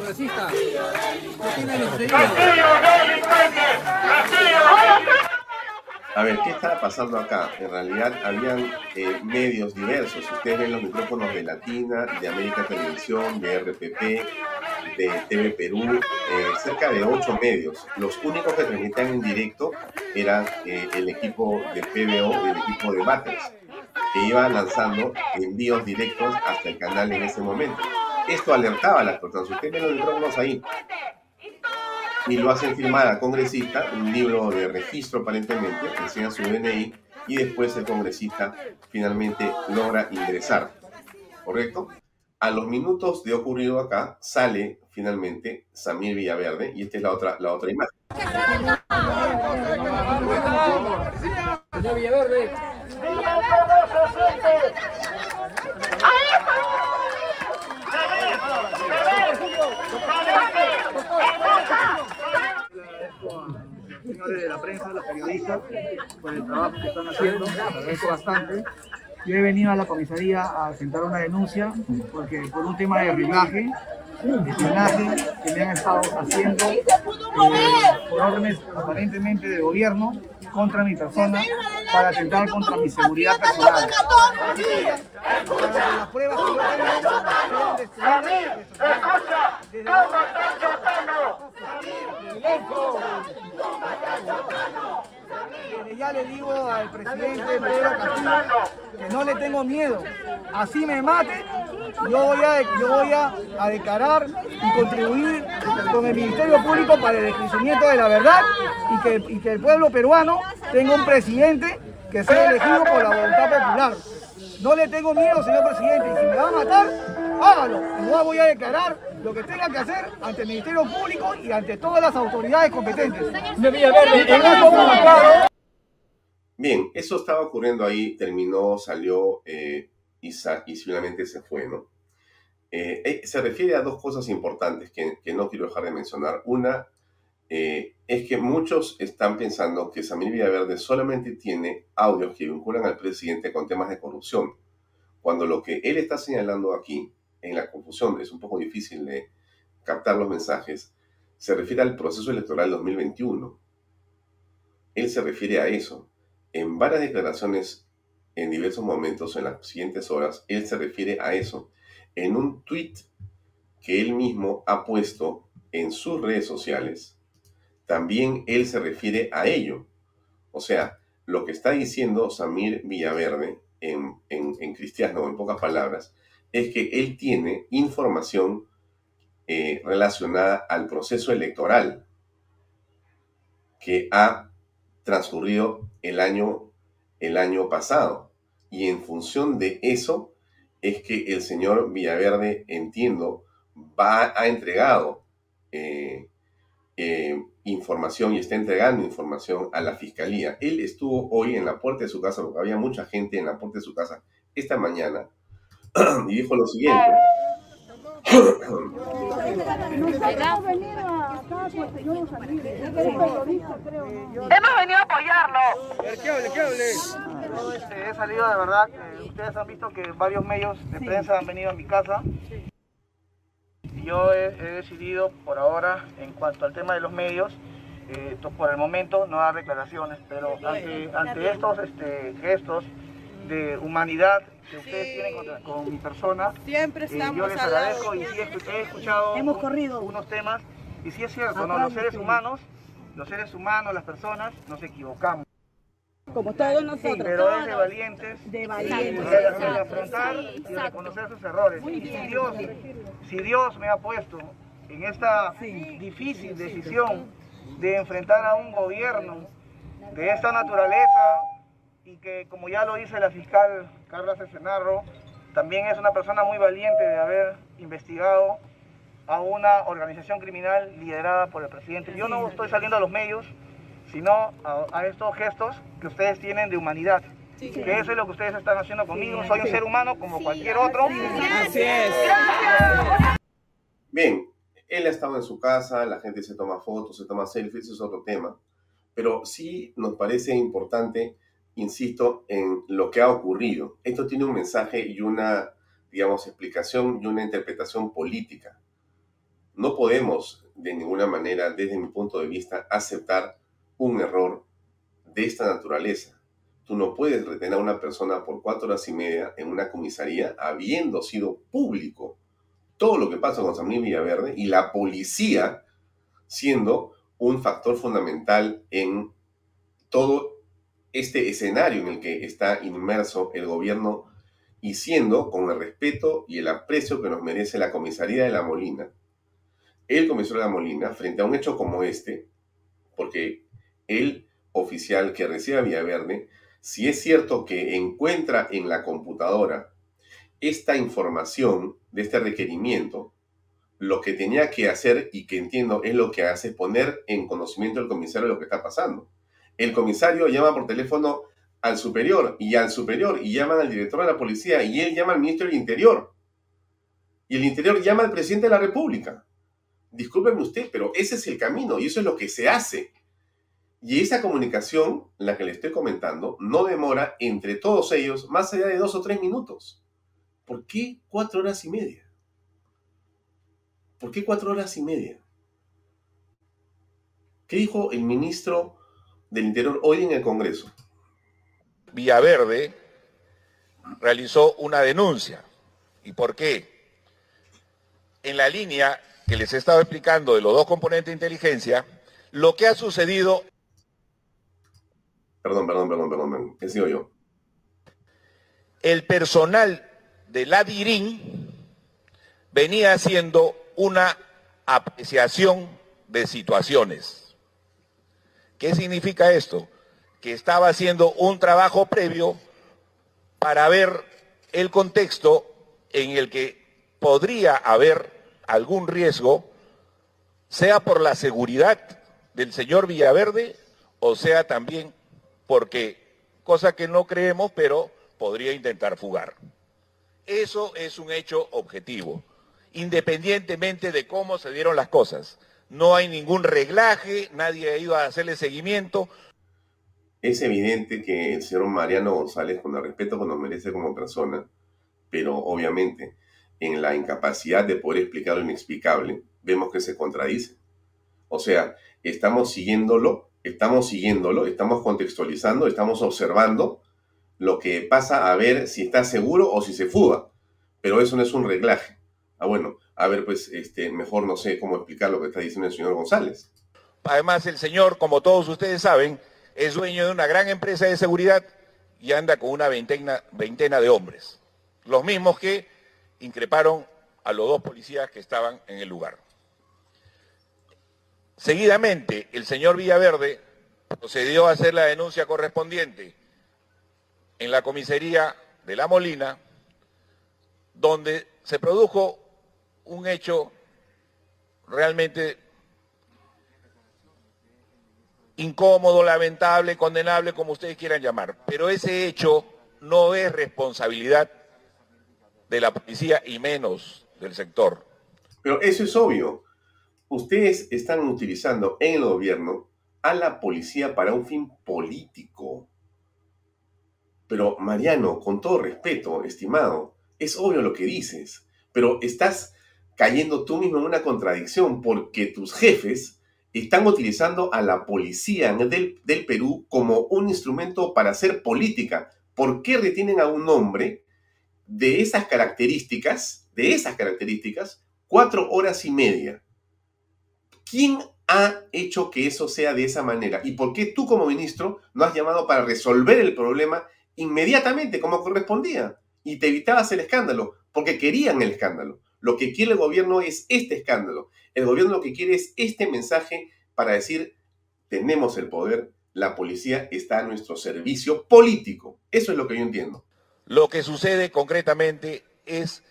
A ver, ¿qué estaba pasando acá? En realidad habían eh, medios diversos. Ustedes ven los micrófonos de Latina, de América Televisión, de RPP, de TV Perú, eh, cerca de ocho medios. Los únicos que transmitían en directo eran eh, el equipo de PBO y el equipo de Batters, que iba lanzando envíos directos hasta el canal en ese momento. Esto alertaba a las personas. Usted ve los micrófonos ahí. Y lo hacen firmar al congresista, un libro de registro aparentemente, enseña su DNI y después el congresista finalmente logra ingresar. ¿Correcto? A los minutos de ocurrido acá, sale finalmente Samir Villaverde y esta es la otra, la otra imagen. Señor Villaverde. Señores de la prensa, los periodistas, por el trabajo que están haciendo, agradezco bastante. Yo he venido a la comisaría a presentar una denuncia porque por un tema de rimaje, espionaje que me han estado haciendo eh, por órdenes aparentemente de gobierno contra mi persona para atentar contra mi seguridad personal. Ya le digo al presidente Pedro Castillo que no le tengo miedo. Así me mate, yo voy a, yo a declarar y contribuir con el Ministerio Público para el esclarecimiento de la verdad y que, y que el pueblo peruano tenga un presidente que sea elegido por la voluntad popular. No le tengo miedo, señor presidente, y si me va a matar, hágalo. No voy a declarar lo que tenga que hacer ante el Ministerio Público y ante todas las autoridades competentes. Bien, eso estaba ocurriendo ahí, terminó, salió eh, y, sa- y finalmente se fue, ¿no? Eh, eh, se refiere a dos cosas importantes que, que no quiero dejar de mencionar. Una eh, es que muchos están pensando que Samir Villaverde solamente tiene audios que vinculan al presidente con temas de corrupción, cuando lo que él está señalando aquí, en la confusión, es un poco difícil de captar los mensajes, se refiere al proceso electoral 2021. Él se refiere a eso. En varias declaraciones, en diversos momentos, en las siguientes horas, él se refiere a eso. En un tweet que él mismo ha puesto en sus redes sociales, también él se refiere a ello. O sea, lo que está diciendo Samir Villaverde en, en, en cristiano, en pocas palabras, es que él tiene información eh, relacionada al proceso electoral que ha transcurrido el año, el año pasado. Y en función de eso es que el señor Villaverde, entiendo, va, ha entregado eh, eh, información y está entregando información a la fiscalía. Él estuvo hoy en la puerta de su casa, porque había mucha gente en la puerta de su casa esta mañana, y dijo lo siguiente. Hemos venido a apoyarlo. ¿Qué hable, qué hable? Yo este, he salido de verdad, eh, ustedes han visto que varios medios de prensa han venido a mi casa. Y Yo he, he decidido por ahora, en cuanto al tema de los medios, eh, por el momento no dar declaraciones, pero ante, ante estos este, gestos de humanidad que ustedes tienen contra- con mi persona, Siempre eh, yo estamos les al lado. agradezco y sí he, escu- he escuchado Hemos un- corrido. unos temas y sí es cierto, ¿no? Los de seres humanos, los seres humanos, las personas, nos equivocamos. Como todos nosotros. Pero es de valientes De valientes. el- el afrontar y reconocer sus errores. Y si Dios, si Dios me ha puesto en esta difícil decisión de enfrentar a un gobierno de esta naturaleza y que como ya lo dice la fiscal Carla Cesenarro, también es una persona muy valiente de haber investigado a una organización criminal liderada por el presidente. Yo no estoy saliendo a los medios, sino a, a estos gestos que ustedes tienen de humanidad. Que eso es lo que ustedes están haciendo conmigo. Soy un ser humano como cualquier otro. Así es. Bien, él ha estado en su casa, la gente se toma fotos, se toma selfies, es otro tema. Pero sí nos parece importante, insisto, en lo que ha ocurrido. Esto tiene un mensaje y una, digamos, explicación y una interpretación política. No podemos, de ninguna manera, desde mi punto de vista, aceptar un error de esta naturaleza. Tú no puedes retener a una persona por cuatro horas y media en una comisaría habiendo sido público todo lo que pasa con Samir Villaverde y la policía siendo un factor fundamental en todo este escenario en el que está inmerso el gobierno y siendo con el respeto y el aprecio que nos merece la comisaría de la Molina, el comisario de la Molina, frente a un hecho como este, porque el oficial que recibe a Villaverde, si es cierto que encuentra en la computadora esta información de este requerimiento, lo que tenía que hacer y que entiendo es lo que hace poner en conocimiento al comisario de lo que está pasando. El comisario llama por teléfono al superior y al superior y llaman al director de la policía y él llama al ministro del Interior. Y el Interior llama al presidente de la República. Discúlpeme usted, pero ese es el camino y eso es lo que se hace. Y esa comunicación, la que le estoy comentando, no demora entre todos ellos más allá de dos o tres minutos. ¿Por qué cuatro horas y media? ¿Por qué cuatro horas y media? ¿Qué dijo el ministro del Interior hoy en el Congreso? Villaverde realizó una denuncia. ¿Y por qué? En la línea que les he estado explicando de los dos componentes de inteligencia, lo que ha sucedido... Perdón, perdón, perdón, perdón, ¿qué sigo yo? El personal de la DIRIN venía haciendo una apreciación de situaciones. ¿Qué significa esto? Que estaba haciendo un trabajo previo para ver el contexto en el que podría haber algún riesgo, sea por la seguridad del señor Villaverde o sea también porque, cosa que no creemos, pero podría intentar fugar. Eso es un hecho objetivo, independientemente de cómo se dieron las cosas. No hay ningún reglaje, nadie ha ido a hacerle seguimiento. Es evidente que el señor Mariano González, con el respeto que nos merece como persona, pero obviamente en la incapacidad de poder explicar lo inexplicable, vemos que se contradice. O sea, estamos siguiéndolo, estamos siguiéndolo, estamos contextualizando, estamos observando lo que pasa a ver si está seguro o si se fuga. Pero eso no es un reglaje. Ah, bueno, a ver, pues este, mejor no sé cómo explicar lo que está diciendo el señor González. Además, el señor, como todos ustedes saben, es dueño de una gran empresa de seguridad y anda con una veintena, veintena de hombres. Los mismos que increparon a los dos policías que estaban en el lugar. Seguidamente, el señor Villaverde procedió a hacer la denuncia correspondiente en la comisaría de La Molina, donde se produjo un hecho realmente incómodo, lamentable, condenable, como ustedes quieran llamar. Pero ese hecho no es responsabilidad de la policía y menos del sector. Pero eso es obvio. Ustedes están utilizando en el gobierno a la policía para un fin político. Pero Mariano, con todo respeto, estimado, es obvio lo que dices, pero estás cayendo tú mismo en una contradicción porque tus jefes están utilizando a la policía del, Perú como un instrumento para hacer política. ¿Por qué retienen a un hombre de esas características, de esas características, cuatro horas y media? ¿Quién ha hecho que eso sea de esa manera? ¿Y por qué tú como ministro no has llamado para resolver el problema inmediatamente como correspondía? Y te evitabas el escándalo, porque querían el escándalo. Lo que quiere el gobierno es este escándalo. El gobierno lo que quiere es este mensaje para decir, tenemos el poder, la policía está a nuestro servicio político. Eso es lo que yo entiendo. Lo que sucede concretamente es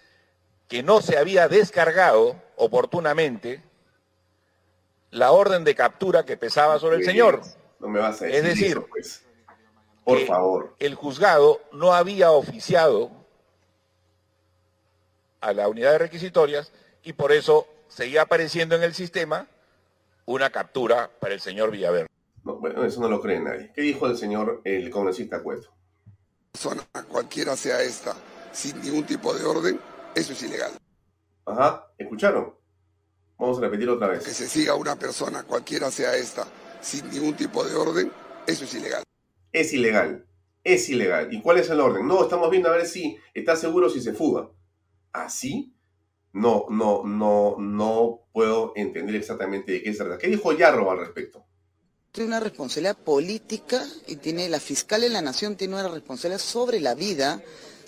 que no se había descargado oportunamente la orden de captura que pesaba sobre el señor. No me vas a decir Es decir, eso, pues. Por que favor. El juzgado no había oficiado a la unidad de requisitorias y por eso seguía apareciendo en el sistema una captura para el señor Villaverde. No, bueno, eso no lo cree nadie. ¿Qué dijo el señor, el congresista Cueto? Persona, cualquiera sea esta, sin ningún tipo de orden, eso es ilegal. Ajá, ¿escucharon? Vamos a repetir otra Que vez. se siga una persona, cualquiera sea esta, sin ningún tipo de orden, eso es ilegal. Es ilegal. Es ilegal. ¿Y cuál es el orden? No, estamos viendo a ver si está seguro si se fuga. ¿Así? no, no, no, no puedo entender exactamente de qué se trata. ¿Qué dijo Yarro al respecto? Tiene una responsabilidad política y tiene la fiscal de la nación tiene una responsabilidad sobre la vida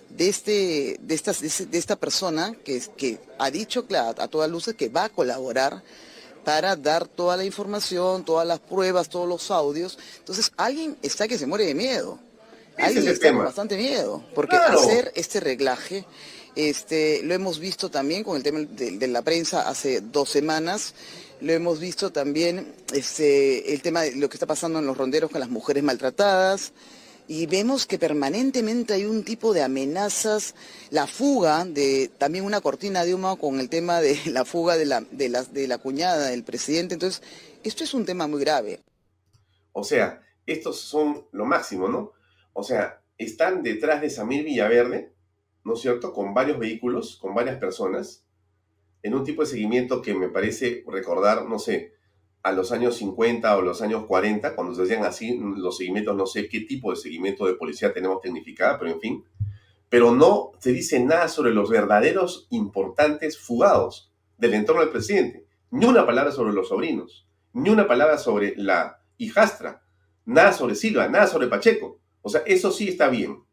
de este de esta, de esta persona que, que ha dicho a todas luces que va a colaborar para dar toda la información, todas las pruebas, todos los audios. Entonces, alguien está que se muere de miedo. Alguien está con bastante miedo, porque hacer este reglaje este, lo hemos visto también con el tema de, la prensa hace dos semanas. Lo hemos visto también este, el tema de lo que está pasando en los ronderos con las mujeres maltratadas. Y vemos que permanentemente hay un tipo de amenazas, la fuga de también una cortina de humo con el tema de la fuga de la, de la, de la cuñada del presidente. Entonces, esto es un tema muy grave. O sea, estos son lo máximo, ¿no? O sea, están detrás de Samir Villaverde, ¿no es cierto?, con varios vehículos, con varias personas, en un tipo de seguimiento que me parece recordar, no sé, a los años 50 o los años 40, cuando se hacían así los seguimientos, no sé qué tipo de seguimiento de policía tenemos tecnificada, pero en fin, pero no se dice nada sobre los verdaderos importantes fugados del entorno del presidente, ni una palabra sobre los sobrinos, ni una palabra sobre la hijastra, nada sobre Silva, nada sobre Pacheco. O sea, eso sí está bien.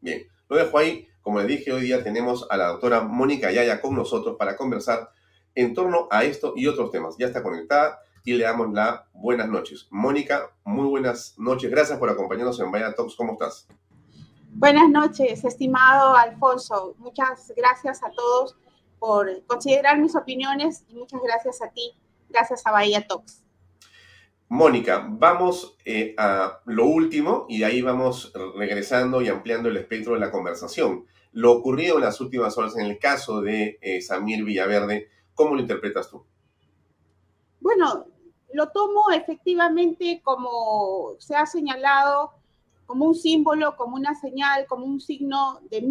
Bien, lo dejo ahí como les dije, hoy día tenemos a la doctora Mónica Yaya con nosotros para conversar en torno a esto y otros temas. Ya está conectada y le damos las buenas noches. Mónica, muy buenas noches. Gracias por acompañarnos en Vaya Talks. ¿Cómo estás? Buenas noches, estimado Alfonso. Muchas gracias a todos por considerar mis opiniones y muchas gracias a ti. Gracias a Bahía Talks. Mónica, vamos eh, a lo último y de ahí vamos regresando y ampliando el espectro de la conversación lo ocurrido en las últimas horas en el caso de eh, Samir Villaverde, ¿cómo lo interpretas tú? Bueno, lo tomo efectivamente como se ha señalado, como un símbolo, como una señal, como un signo de,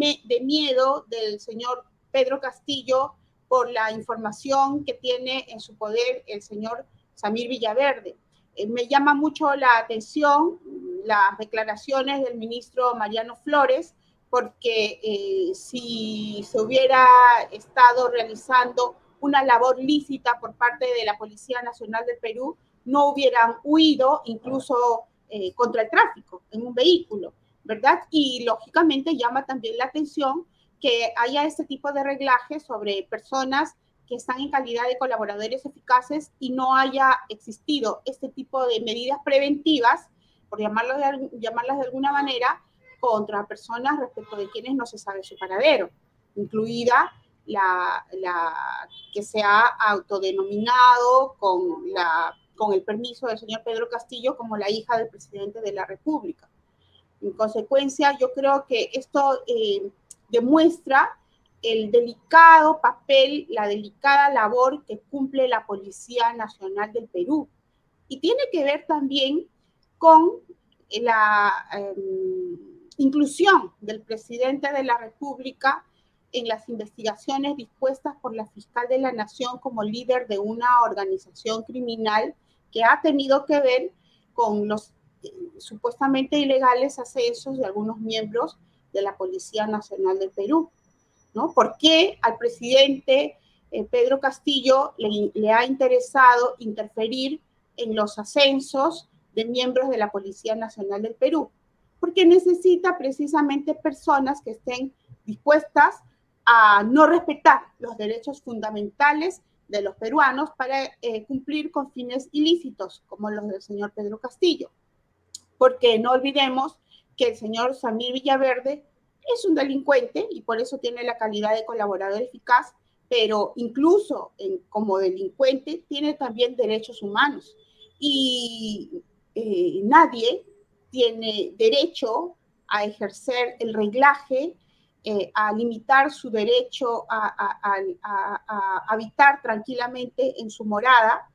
miedo del señor Pedro Castillo por la información que tiene en su poder el señor Samir Villaverde. Eh, me llama mucho la atención las declaraciones del ministro Mariano Flores, porque eh, si se hubiera estado realizando una labor lícita por parte de la Policía Nacional del Perú, no hubieran huido incluso eh, contra el tráfico en un vehículo, ¿verdad? Y lógicamente llama también la atención que haya este tipo de reglaje sobre personas que están en calidad de colaboradores eficaces y no haya existido este tipo de medidas preventivas, por llamarlo de, llamarlas de alguna manera, contra personas respecto de quienes no se sabe su paradero, incluida la, la que se ha autodenominado con, la, con el permiso del señor Pedro Castillo como la hija del presidente de la República. En consecuencia, yo creo que esto eh, demuestra el delicado papel, la delicada labor que cumple la Policía Nacional del Perú. Y tiene que ver también con la... Em, inclusión del presidente de la República en las investigaciones dispuestas por la fiscal de la Nación como líder de una organización criminal que ha tenido que ver con los eh, supuestamente ilegales ascensos de algunos miembros de la Policía Nacional del Perú. ¿no? ¿Por qué al presidente eh, Pedro Castillo le, le ha interesado interferir en los ascensos de miembros de la Policía Nacional del Perú? Porque necesita precisamente personas que estén dispuestas a no respetar los derechos fundamentales de los peruanos para eh, cumplir con fines ilícitos, como los del señor Pedro Castillo. Porque no olvidemos que el señor Samir Villaverde es un delincuente y por eso tiene la calidad de colaborador eficaz, pero incluso como delincuente tiene también derechos humanos. Y eh, nadie tiene derecho a ejercer el reglaje, eh, a limitar su derecho a, habitar tranquilamente en su morada,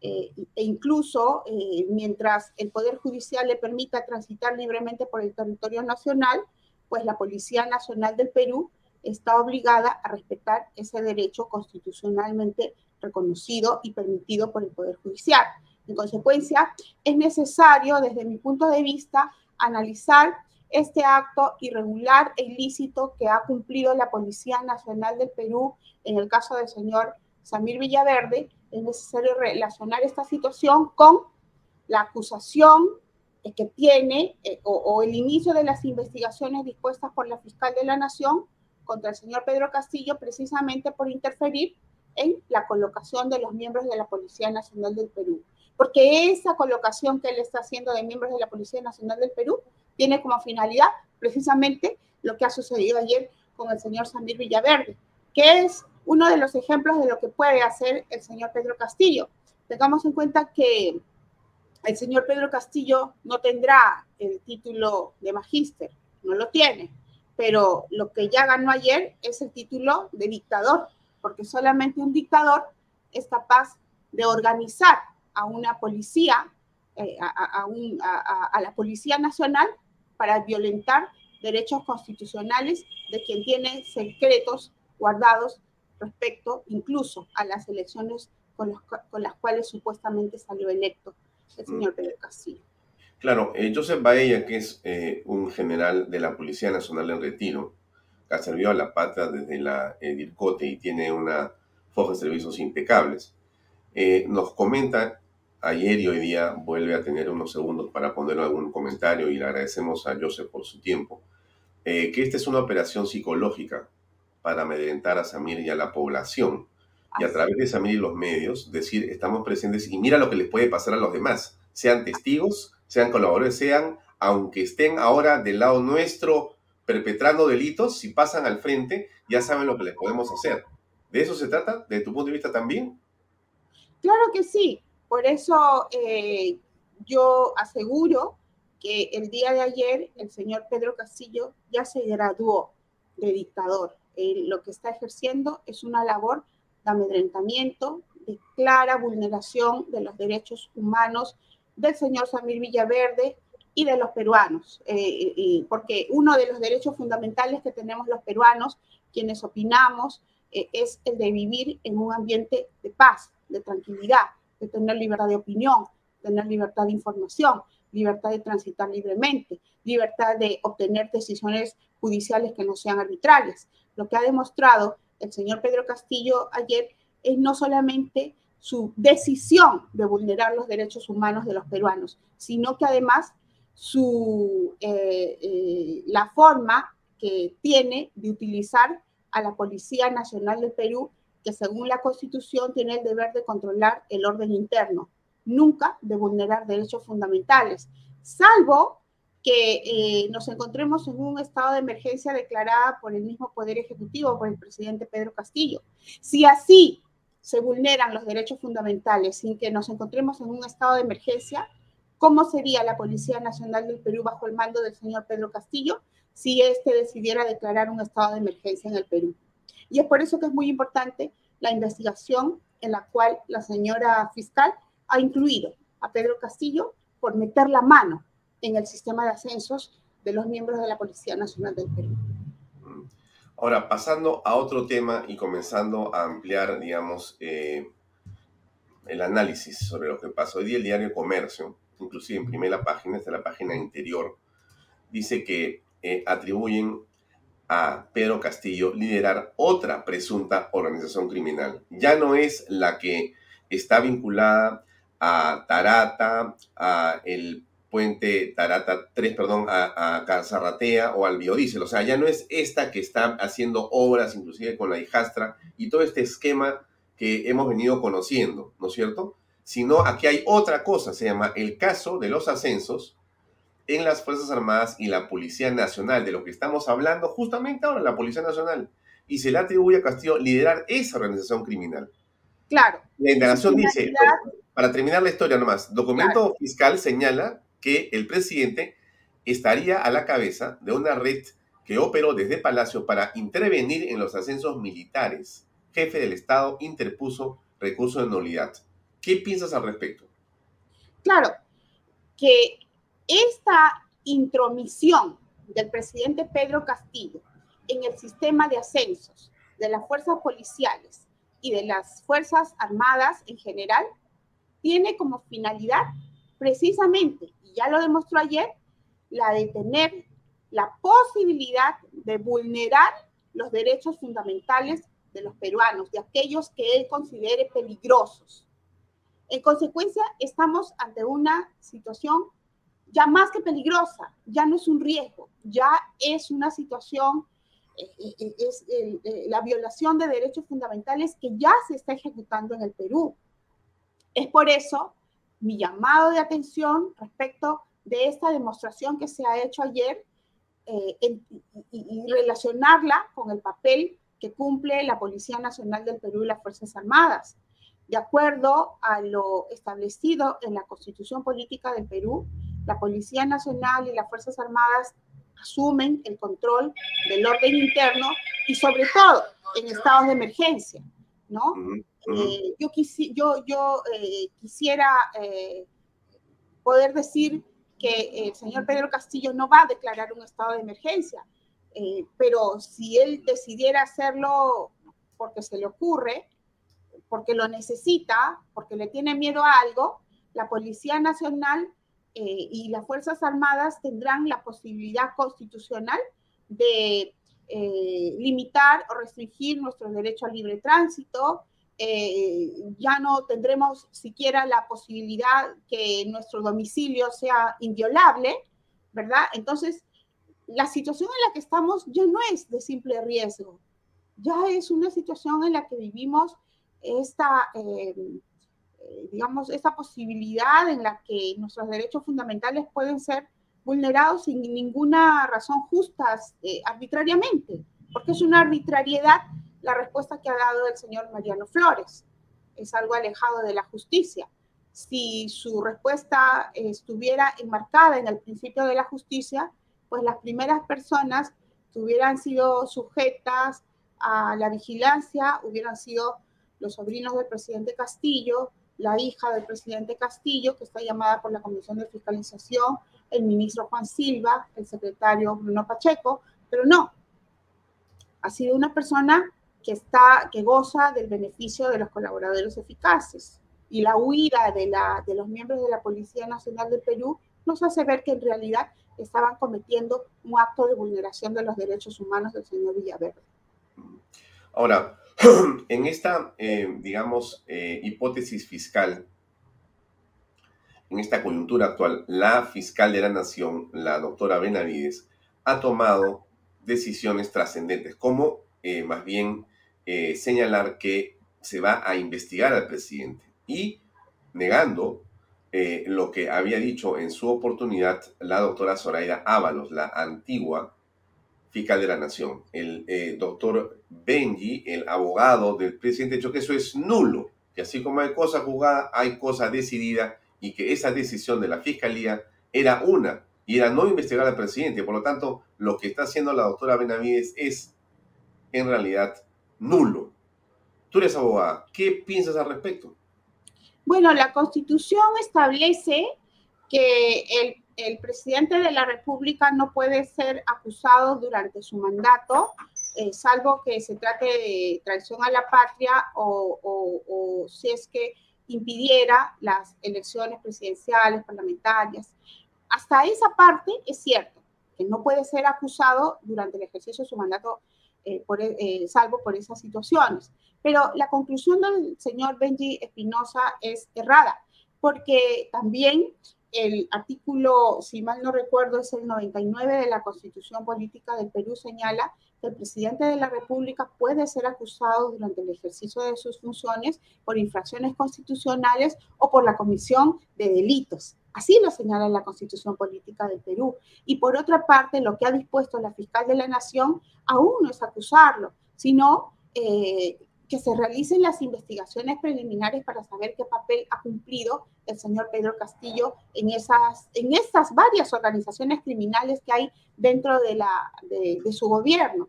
eh, e incluso eh, mientras el Poder Judicial le permita transitar libremente por el territorio nacional, pues la Policía Nacional del Perú está obligada a respetar ese derecho constitucionalmente reconocido y permitido por el Poder Judicial. En consecuencia, es necesario, desde mi punto de vista, analizar este acto irregular e ilícito que ha cumplido la Policía Nacional del Perú en el caso del señor Samir Villaverde, es necesario relacionar esta situación con la acusación que tiene eh, o, o, el inicio de las investigaciones dispuestas por la fiscal de la Nación contra el señor Pedro Castillo precisamente por interferir en la colocación de los miembros de la Policía Nacional del Perú. Porque esa colocación que él está haciendo de miembros de la Policía Nacional del Perú tiene como finalidad precisamente lo que ha sucedido ayer con el señor Samir Villaverde, que es uno de los ejemplos de lo que puede hacer el señor Pedro Castillo. Tengamos en cuenta que el señor Pedro Castillo no tendrá el título de magíster, no lo tiene, pero lo que ya ganó ayer es el título de dictador, porque solamente un dictador es capaz de organizar a una policía, eh, a, a, un, a, la Policía Nacional para violentar derechos constitucionales de quien tiene secretos guardados respecto incluso a las elecciones con, los, con las cuales supuestamente salió electo el señor Pedro Castillo. Claro, eh, Joseph Baella, que es eh, un general de la Policía Nacional en retiro, que ha servido a la patria desde la eh, DIRCOTE y tiene una foja de servicios impecables, eh, nos comenta ayer y hoy día vuelve a tener unos segundos para poner algún comentario y le agradecemos a Joseph por su tiempo, eh, que esta es una operación psicológica para amedrentar a Samir y a la población y a través de Samir y los medios decir estamos presentes y mira lo que les puede pasar a los demás, sean testigos, sean colaboradores, sean, aunque estén ahora del lado nuestro perpetrando delitos, si pasan al frente, ya saben lo que les podemos hacer. ¿De eso se trata? ¿De tu punto de vista también? Claro que sí. Por eso eh, yo aseguro que el día de ayer el señor Pedro Castillo ya se graduó de dictador. Lo que está ejerciendo es una labor de amedrentamiento, de clara vulneración de los derechos humanos del señor Samir Villaverde y de los peruanos, eh, porque uno de los derechos fundamentales que tenemos los peruanos, quienes opinamos, eh, es el de vivir en un ambiente de paz, de tranquilidad, de tener libertad de opinión, tener libertad de información, libertad de transitar libremente, libertad de obtener decisiones judiciales que no sean arbitrarias. Lo que ha demostrado el señor Pedro Castillo ayer es no solamente su decisión de vulnerar los derechos humanos de los peruanos, sino que además su, eh, eh, la forma que tiene de utilizar a la Policía Nacional del Perú, que según la Constitución tiene el deber de controlar el orden interno, nunca de vulnerar derechos fundamentales, salvo que eh, nos encontremos en un estado de emergencia declarada por el mismo Poder Ejecutivo, por el presidente Pedro Castillo. Si así se vulneran los derechos fundamentales sin que nos encontremos en un estado de emergencia, ¿cómo sería la Policía Nacional del Perú bajo el mando del señor Pedro Castillo si éste decidiera declarar un estado de emergencia en el Perú? Y es por eso que es muy importante la investigación en la cual la señora fiscal ha incluido a Pedro Castillo por meter la mano en el sistema de ascensos de los miembros de la Policía Nacional del Perú. Ahora, pasando a otro tema y comenzando a ampliar, digamos, eh, el análisis sobre lo que pasó. Hoy día el diario Comercio, inclusive en primera página, esta es la página interior, dice que eh, atribuyen a Pedro Castillo liderar otra presunta organización criminal. Ya no es la que está vinculada a Tarata, a el puente Tarata 3, perdón, a, a o al biodiesel. O sea, ya no es esta que está haciendo obras, inclusive con la hijastra, y todo este esquema que hemos venido conociendo, ¿no es cierto? Sino aquí hay otra cosa, se llama el caso de los ascensos en las Fuerzas Armadas y la Policía Nacional, de lo que estamos hablando justamente ahora, la Policía Nacional. Y se le atribuye a Castillo liderar esa organización criminal. Claro. La indagación dice, para terminar la historia nomás, documento claro. fiscal señala que el presidente estaría a la cabeza de una red que operó desde Palacio para intervenir en los ascensos militares. Jefe del Estado interpuso recurso de nulidad. ¿Qué piensas al respecto? Claro, que esta intromisión del presidente Pedro Castillo en el sistema de ascensos de las fuerzas policiales y de las fuerzas armadas en general tiene como finalidad precisamente, y ya lo demostró ayer, la de tener la posibilidad de vulnerar los derechos fundamentales de los peruanos, de aquellos que él considere peligrosos. En consecuencia, estamos ante una situación ya más que peligrosa, ya no es un riesgo, ya es una situación, eh, eh, eh, es la violación de derechos fundamentales que ya se está ejecutando en el Perú. Es por eso mi llamado de atención respecto de esta demostración que se ha hecho ayer y relacionarla con el papel que cumple la Policía Nacional del Perú y las Fuerzas Armadas. De acuerdo a lo establecido en la Constitución Política del Perú, la Policía Nacional y las Fuerzas Armadas asumen el control del orden interno y sobre todo en estados de emergencia, ¿no? Eh, yo, yo, yo eh, quisiera eh, poder decir que el señor Pedro Castillo no va a declarar un estado de emergencia, pero si él decidiera hacerlo porque se le ocurre, porque lo necesita, porque le tiene miedo a algo, la Policía Nacional eh, y las Fuerzas Armadas tendrán la posibilidad constitucional de eh, limitar o restringir nuestro derecho al libre tránsito. Eh, ya no tendremos siquiera la posibilidad que nuestro domicilio sea inviolable, ¿verdad? Entonces, la situación en la que estamos ya no es de simple riesgo, ya es una situación en la que vivimos esta, eh, digamos, esta posibilidad en la que nuestros derechos fundamentales pueden ser vulnerados sin ninguna razón justa, eh, arbitrariamente, porque es una arbitrariedad la respuesta que ha dado el señor Mariano Flores. Es algo alejado de la justicia. Si su respuesta estuviera enmarcada en el principio de la justicia, pues las primeras personas que hubieran sido sujetas a la vigilancia hubieran sido los sobrinos del presidente Castillo, la hija del presidente Castillo, que está llamada por la Comisión de Fiscalización, el ministro Juan Silva, el secretario Bruno Pacheco, pero no, ha sido una persona que, está, que goza del beneficio de los colaboradores eficaces. Y la huida de, la, de los miembros de la Policía Nacional del Perú nos hace ver que en realidad estaban cometiendo un acto de vulneración de los derechos humanos del señor Villaverde. Ahora, *clears throat* en esta, eh, digamos, eh, hipótesis fiscal, en esta coyuntura actual, la fiscal de la Nación, la doctora Benavides, ha tomado decisiones trascendentes, como eh, más bien señalar que se va a investigar al presidente y negando lo que había dicho en su oportunidad la doctora Zoraida Ábalos, la antigua fiscal de la Nación. El eh, doctor Benji, el abogado del presidente, dicho que eso es nulo, que así como hay cosas juzgadas, hay cosas decididas y que esa decisión de la fiscalía era una y era no investigar al presidente. Por lo tanto, lo que está haciendo la doctora Benavides es en realidad nulo. Tú eres abogada, ¿qué piensas al respecto? Bueno, la constitución establece que el el presidente de la República no puede ser acusado durante su mandato, eh, salvo que se trate de traición a la patria o, si es que impidiera las elecciones presidenciales, parlamentarias. Hasta esa parte es cierto, que no puede ser acusado durante el ejercicio de su mandato, eh, eh, salvo por esas situaciones. Pero la conclusión del señor Benji Espinosa es errada, porque también el artículo, si mal no recuerdo, es el 99 de la Constitución Política del Perú, señala que el presidente de la República puede ser acusado durante el ejercicio de sus funciones por infracciones constitucionales o por la comisión de delitos. Así lo señala la Constitución Política del Perú. Y por otra parte, lo que ha dispuesto la fiscal de la Nación aún no es acusarlo, sino eh, que se realicen las investigaciones preliminares para saber qué papel ha cumplido el señor Pedro Castillo en esas, en estas varias organizaciones criminales que hay dentro de, la, de, su gobierno.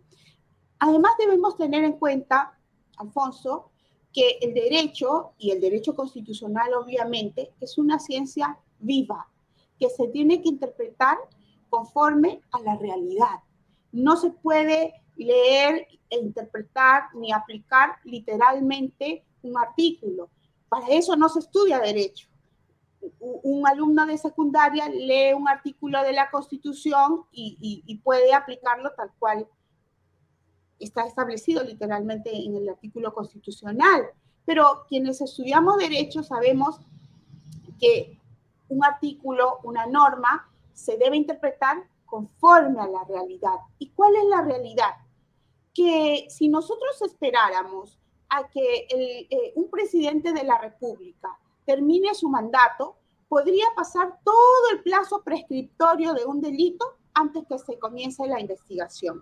Además, debemos tener en cuenta, Alfonso, que el derecho y el derecho constitucional, obviamente, es una ciencia viva que se tiene que interpretar conforme a la realidad. No se puede leer e interpretar ni aplicar literalmente un artículo. Para eso no se estudia derecho. un alumno de secundaria lee un artículo de la Constitución y, puede aplicarlo tal cual está establecido literalmente en el artículo constitucional. Pero quienes estudiamos derecho sabemos que un artículo, una norma, se debe interpretar conforme a la realidad. ¿Y cuál es la realidad? Que si nosotros esperáramos a que eh, un presidente de la República termine su mandato, podría pasar todo el plazo prescriptorio de un delito antes que se comience la investigación.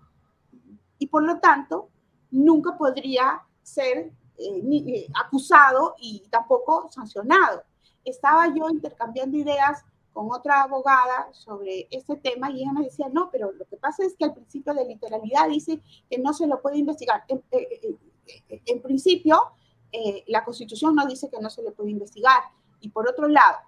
Y por lo tanto, nunca podría ser eh, eh, acusado y tampoco sancionado. Estaba yo intercambiando ideas con otra abogada sobre este tema y ella me decía, no, pero lo que pasa es que el principio de literalidad dice que no se lo puede investigar. En, en principio, la Constitución no dice que no se le puede investigar. Y por otro lado,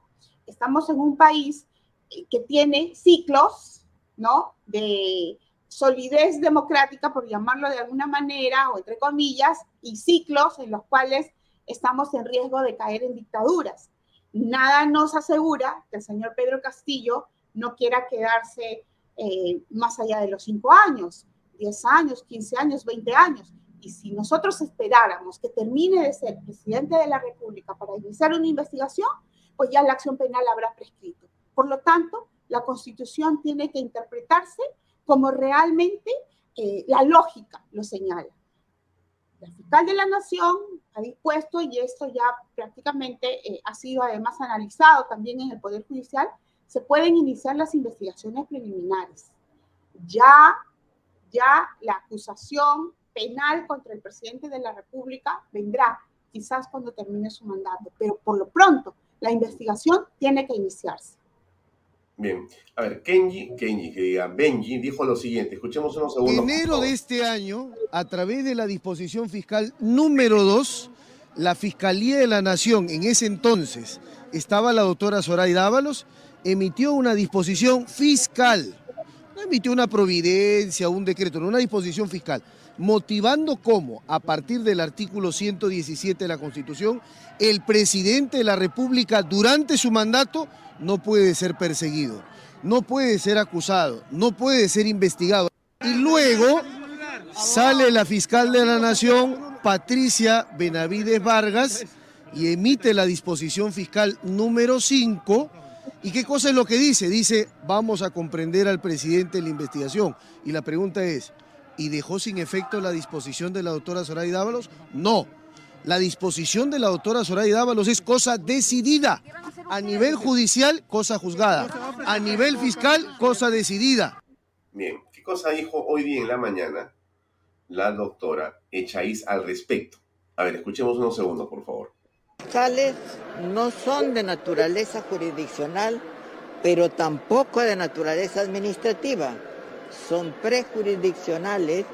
estamos en un país eh, que tiene ciclos, ¿no? De solidez democrática, por llamarlo de alguna manera, o entre comillas, y ciclos en los cuales estamos en riesgo de caer en dictaduras. Nada nos asegura que el señor Pedro Castillo no quiera quedarse eh, más allá de los cinco años, 10 años, 15 años, 20 años. Y si nosotros esperáramos que termine de ser presidente de la República para iniciar una investigación, pues ya la acción penal habrá prescrito. Por lo tanto, la Constitución tiene que interpretarse como realmente eh, la lógica lo señala. La fiscal de la Nación ha dispuesto, y esto ya prácticamente eh, ha sido además analizado también en el Poder Judicial, se pueden iniciar las investigaciones preliminares. Ya, ya la acusación penal contra el presidente de la República vendrá quizás cuando termine su mandato, pero por lo pronto la investigación tiene que iniciarse. Bien, a ver, Kenji, Kenji, que diga, Benji dijo lo siguiente, escuchemos unos segundos. Enero de este año, a través de la disposición fiscal número 2, la Fiscalía de la Nación, en ese entonces estaba la doctora Zoraida Ábalos, emitió una disposición fiscal, no emitió una providencia, un decreto, una disposición fiscal, motivando cómo, a partir del artículo 117 de la Constitución, el presidente de la República durante su mandato no puede ser perseguido, no puede ser acusado, no puede ser investigado. Y luego sale la fiscal de la Nación, Patricia Benavides Vargas, y emite la disposición fiscal número 5. ¿Y qué cosa es lo que dice? Dice, vamos a comprender al presidente de la investigación. Y la pregunta es, y dejó sin efecto la disposición de la doctora Zoraida Dávalos? No. La disposición de la doctora Zoraida Dávalos es cosa decidida. A nivel judicial, cosa juzgada. A nivel fiscal, cosa decidida. Bien, ¿qué cosa dijo hoy día en la mañana la doctora Echaíz al respecto? A ver, escuchemos unos segundos, por favor. Fiscales no son de naturaleza jurisdiccional, pero tampoco de naturaleza administrativa son prejurisdiccionales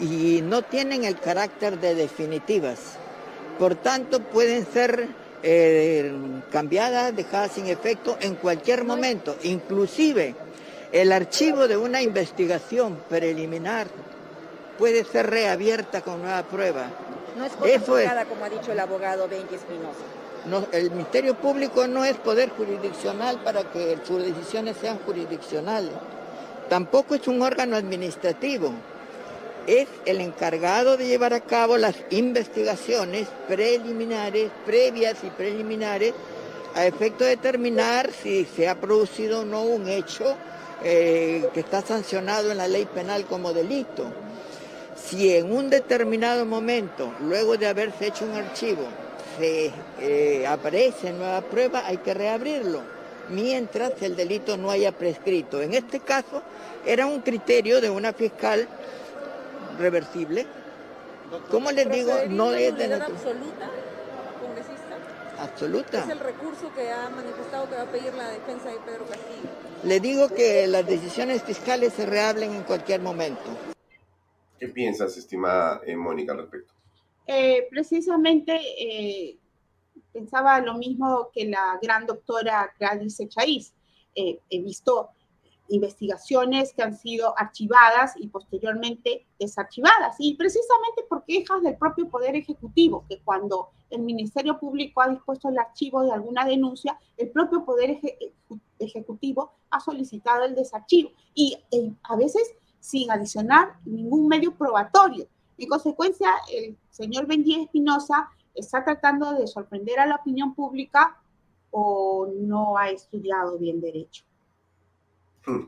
y no tienen el carácter de definitivas. Por tanto, pueden ser eh, cambiadas, dejadas sin efecto en cualquier momento. Inclusive, el archivo de una investigación preliminar puede ser reabierta con nueva prueba. No es cosa como ha dicho el abogado Benji Espinosa. No, el Ministerio Público no es poder jurisdiccional para que sus decisiones sean jurisdiccionales tampoco es un órgano administrativo, es el encargado de llevar a cabo las investigaciones preliminares, previas y preliminares, a efecto de determinar si se ha producido o no un hecho eh, que está sancionado en la ley penal como delito. Si en un determinado momento, luego de haberse hecho un archivo, se eh, aparece nueva prueba, hay que reabrirlo mientras el delito no haya prescrito. En este caso era un criterio de una fiscal reversible. ¿Cómo les digo? No es de absoluta, congresista. Absoluta. Es el recurso que ha manifestado que va a pedir la defensa de Pedro Castillo. Le digo que las decisiones fiscales se rehablen en cualquier momento. ¿Qué piensas, estimada eh, Mónica, al respecto? Eh, precisamente eh, pensaba lo mismo que la gran doctora Gladys Echaíz. Eh, he visto investigaciones que han sido archivadas y posteriormente desarchivadas, y precisamente por quejas del propio Poder Ejecutivo, que cuando el Ministerio Público ha dispuesto el archivo de alguna denuncia, el propio Poder Ejecutivo ha solicitado el desarchivo, y eh, a veces sin adicionar ningún medio probatorio. En consecuencia, el señor Benji Espinosa está tratando de sorprender a la opinión pública o no ha estudiado bien derecho. Hmm,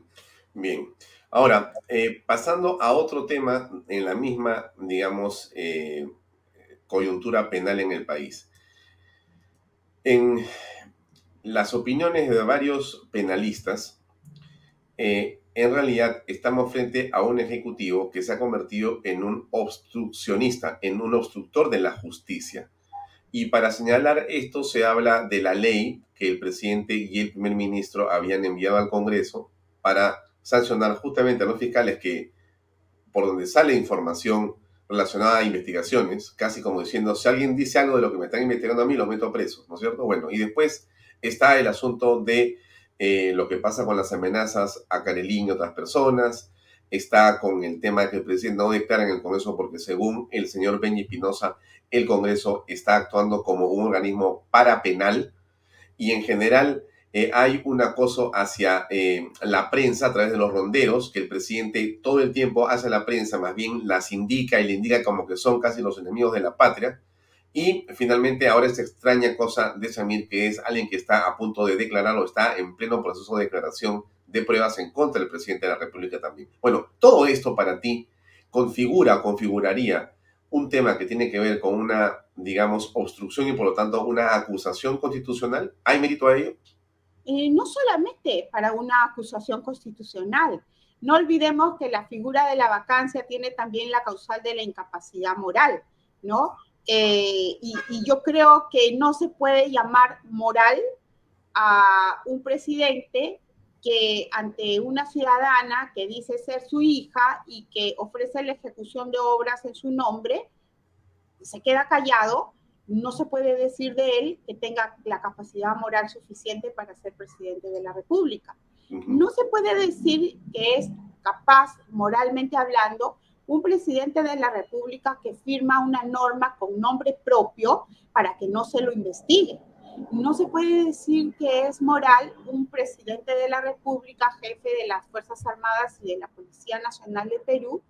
bien. Ahora, eh, pasando a otro tema en la misma, digamos, eh, coyuntura penal en el país. En las opiniones de varios penalistas, eh, en realidad estamos frente a un ejecutivo que se ha convertido en un obstruccionista, en un obstructor de la justicia. Y para señalar esto se habla de la ley que el presidente y el primer ministro habían enviado al Congreso para sancionar justamente a los fiscales que, por donde sale información relacionada a investigaciones, casi como diciendo, si alguien dice algo de lo que me están investigando a mí, los meto presos, ¿no es cierto? Bueno, y después está el asunto de eh, lo que pasa con las amenazas a Carelín y otras personas, está con el tema de que el presidente no declara en el Congreso porque según el señor Benny Pinoza, el Congreso está actuando como un organismo parapenal y en general eh, hay un acoso hacia eh, la prensa a través de los ronderos, que el presidente todo el tiempo hace a la prensa, más bien las indica y le indica como que son casi los enemigos de la patria. Y finalmente ahora esta extraña cosa de Samir, que es alguien que está a punto de declarar o está en pleno proceso de declaración de pruebas en contra del presidente de la República también. Bueno, todo esto para ti configura, configuraría un tema que tiene que ver con una, digamos, obstrucción y por lo tanto una acusación constitucional. ¿Hay mérito a ello? Eh, no solamente para una acusación constitucional. No olvidemos que la figura de la vacancia tiene también la causal de la incapacidad moral, ¿no? Eh, y, yo creo que no se puede llamar moral a un presidente que ante una ciudadana que dice ser su hija y que ofrece la ejecución de obras en su nombre, se queda callado no se puede decir de él que tenga la capacidad moral suficiente para ser presidente de la República. No se puede decir que es capaz, moralmente hablando, un presidente de la República que firma una norma con nombre propio para que no se lo investigue. No se puede decir que es moral un presidente de la República, jefe de las Fuerzas Armadas y de la Policía Nacional de Perú,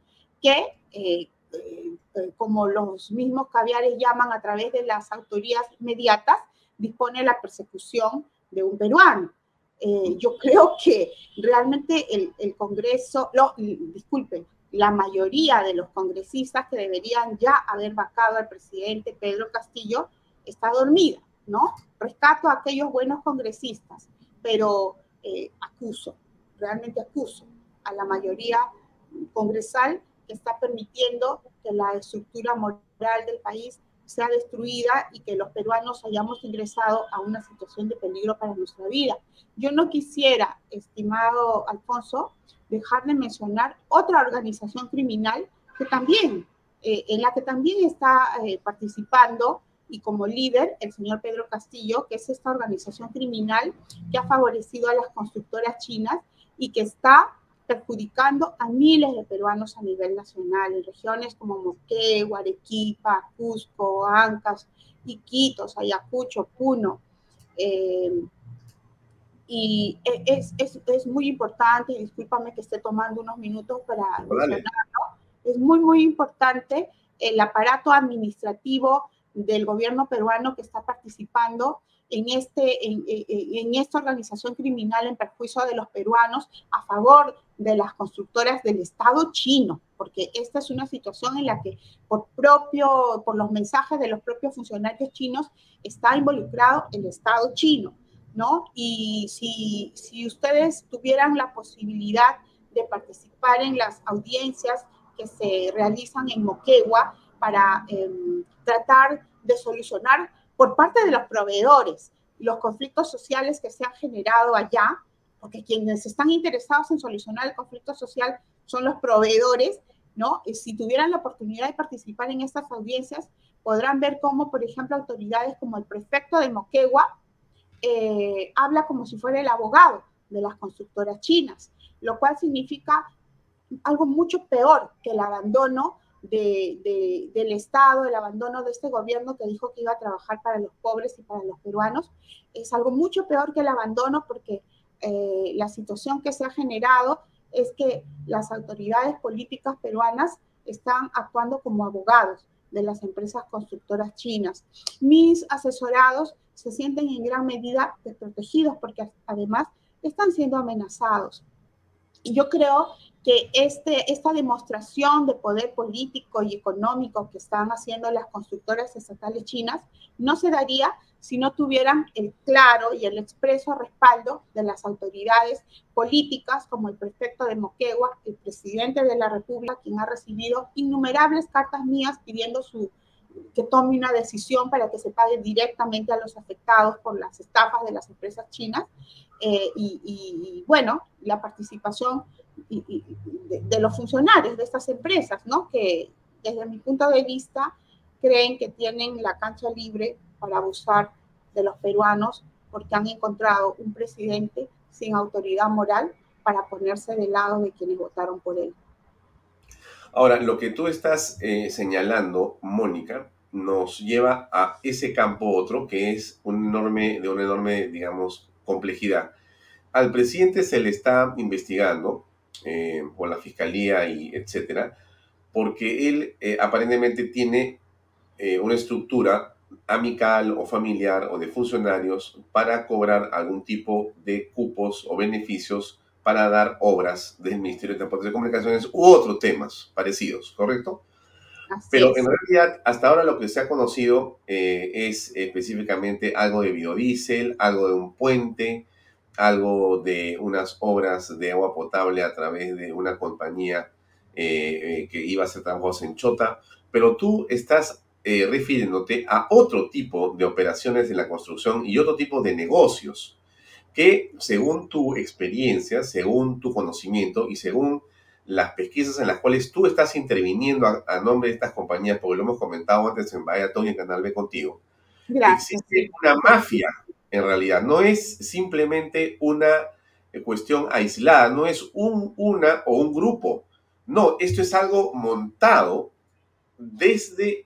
que eh, eh, eh, como los mismos caviares llaman a través de las autoridades inmediatas, dispone la persecución de un peruano. Yo creo que realmente el, Congreso, lo, disculpen, la mayoría de los congresistas que deberían ya haber vacado al presidente Pedro Castillo está dormida, ¿no? Rescato a aquellos buenos congresistas, pero acuso, realmente acuso a la mayoría congresal que está permitiendo que la estructura moral del país sea destruida y que los peruanos hayamos ingresado a una situación de peligro para nuestra vida. Yo no quisiera, estimado Alfonso, dejar de mencionar otra organización criminal que también, eh, en la que también está eh, participando y como líder el señor Pedro Castillo, que es esta organización criminal que ha favorecido a las constructoras chinas y que está perjudicando a miles de peruanos a nivel nacional, en regiones como Moquegua, Arequipa, Cusco, Ancas, Iquitos, Ayacucho, Puno. Eh, y es, es, es, muy importante, discúlpame que esté tomando unos minutos para mencionarlo, es muy, muy importante el aparato administrativo del gobierno peruano que está participando en, este, en, en, esta organización criminal en perjuicio de los peruanos a favor de las constructoras del Estado chino, porque esta es una situación en la que por, propio, por los mensajes de los propios funcionarios chinos está involucrado el Estado chino, ¿no? Y si, si ustedes tuvieran la posibilidad de participar en las audiencias que se realizan en Moquegua para em, tratar de solucionar por parte de los proveedores los conflictos sociales que se han generado allá, porque quienes están interesados en solucionar el conflicto social son los proveedores, ¿no? Si tuvieran la oportunidad de participar en estas audiencias, podrán ver cómo, por ejemplo, autoridades como el prefecto de Moquegua eh, habla como si fuera el abogado de las constructoras chinas. lo cual significa algo mucho peor que el abandono de, del Estado, el abandono de este gobierno que dijo que iba a trabajar para los pobres y para los peruanos. Es algo mucho peor que el abandono porque eh, la situación que se ha generado es que las autoridades políticas peruanas están actuando como abogados de las empresas constructoras chinas. Mis asesorados se sienten en gran medida desprotegidos porque además están siendo amenazados. Y yo creo que este, esta demostración de poder político y económico que están haciendo las constructoras estatales chinas no se daría si no tuvieran el claro y el expreso respaldo de las autoridades políticas como el prefecto de Moquegua, el presidente de la República, quien ha recibido innumerables cartas mías pidiendo su, que tome una decisión para que se pague directamente a los afectados por las estafas de las empresas chinas. Eh, y, bueno, la participación de, los funcionarios de estas empresas, ¿no? Que desde mi punto de vista creen que tienen la cancha libre para abusar de los peruanos porque han encontrado un presidente sin autoridad moral para ponerse del lado de quienes votaron por él. Ahora, lo que tú estás eh, señalando, Mónica, nos lleva a ese campo otro que es un enorme, de una enorme, digamos, complejidad. Al presidente se le está investigando eh, por la fiscalía y etcétera, porque él eh, aparentemente tiene eh, una estructura amical o familiar o de funcionarios para cobrar algún tipo de cupos o beneficios para dar obras del Ministerio de Transportes y Comunicaciones u otros temas parecidos, ¿correcto? Pero en realidad, hasta ahora lo que se ha conocido es específicamente algo de biodiesel, algo de un puente, algo de unas obras de agua potable a través de una compañía eh, eh, que iba a hacer trabajos en Chota, pero tú estás eh, refiriéndote a otro tipo de operaciones en la construcción y otro tipo de negocios que según tu experiencia, según tu conocimiento y según las pesquisas en las cuales tú estás interviniendo a, nombre de estas compañías, porque lo hemos comentado antes en Vaya Tony en Canal B contigo, existe una mafia en realidad. No es simplemente una eh, cuestión aislada, no es un, una o un grupo. No, esto es algo montado desde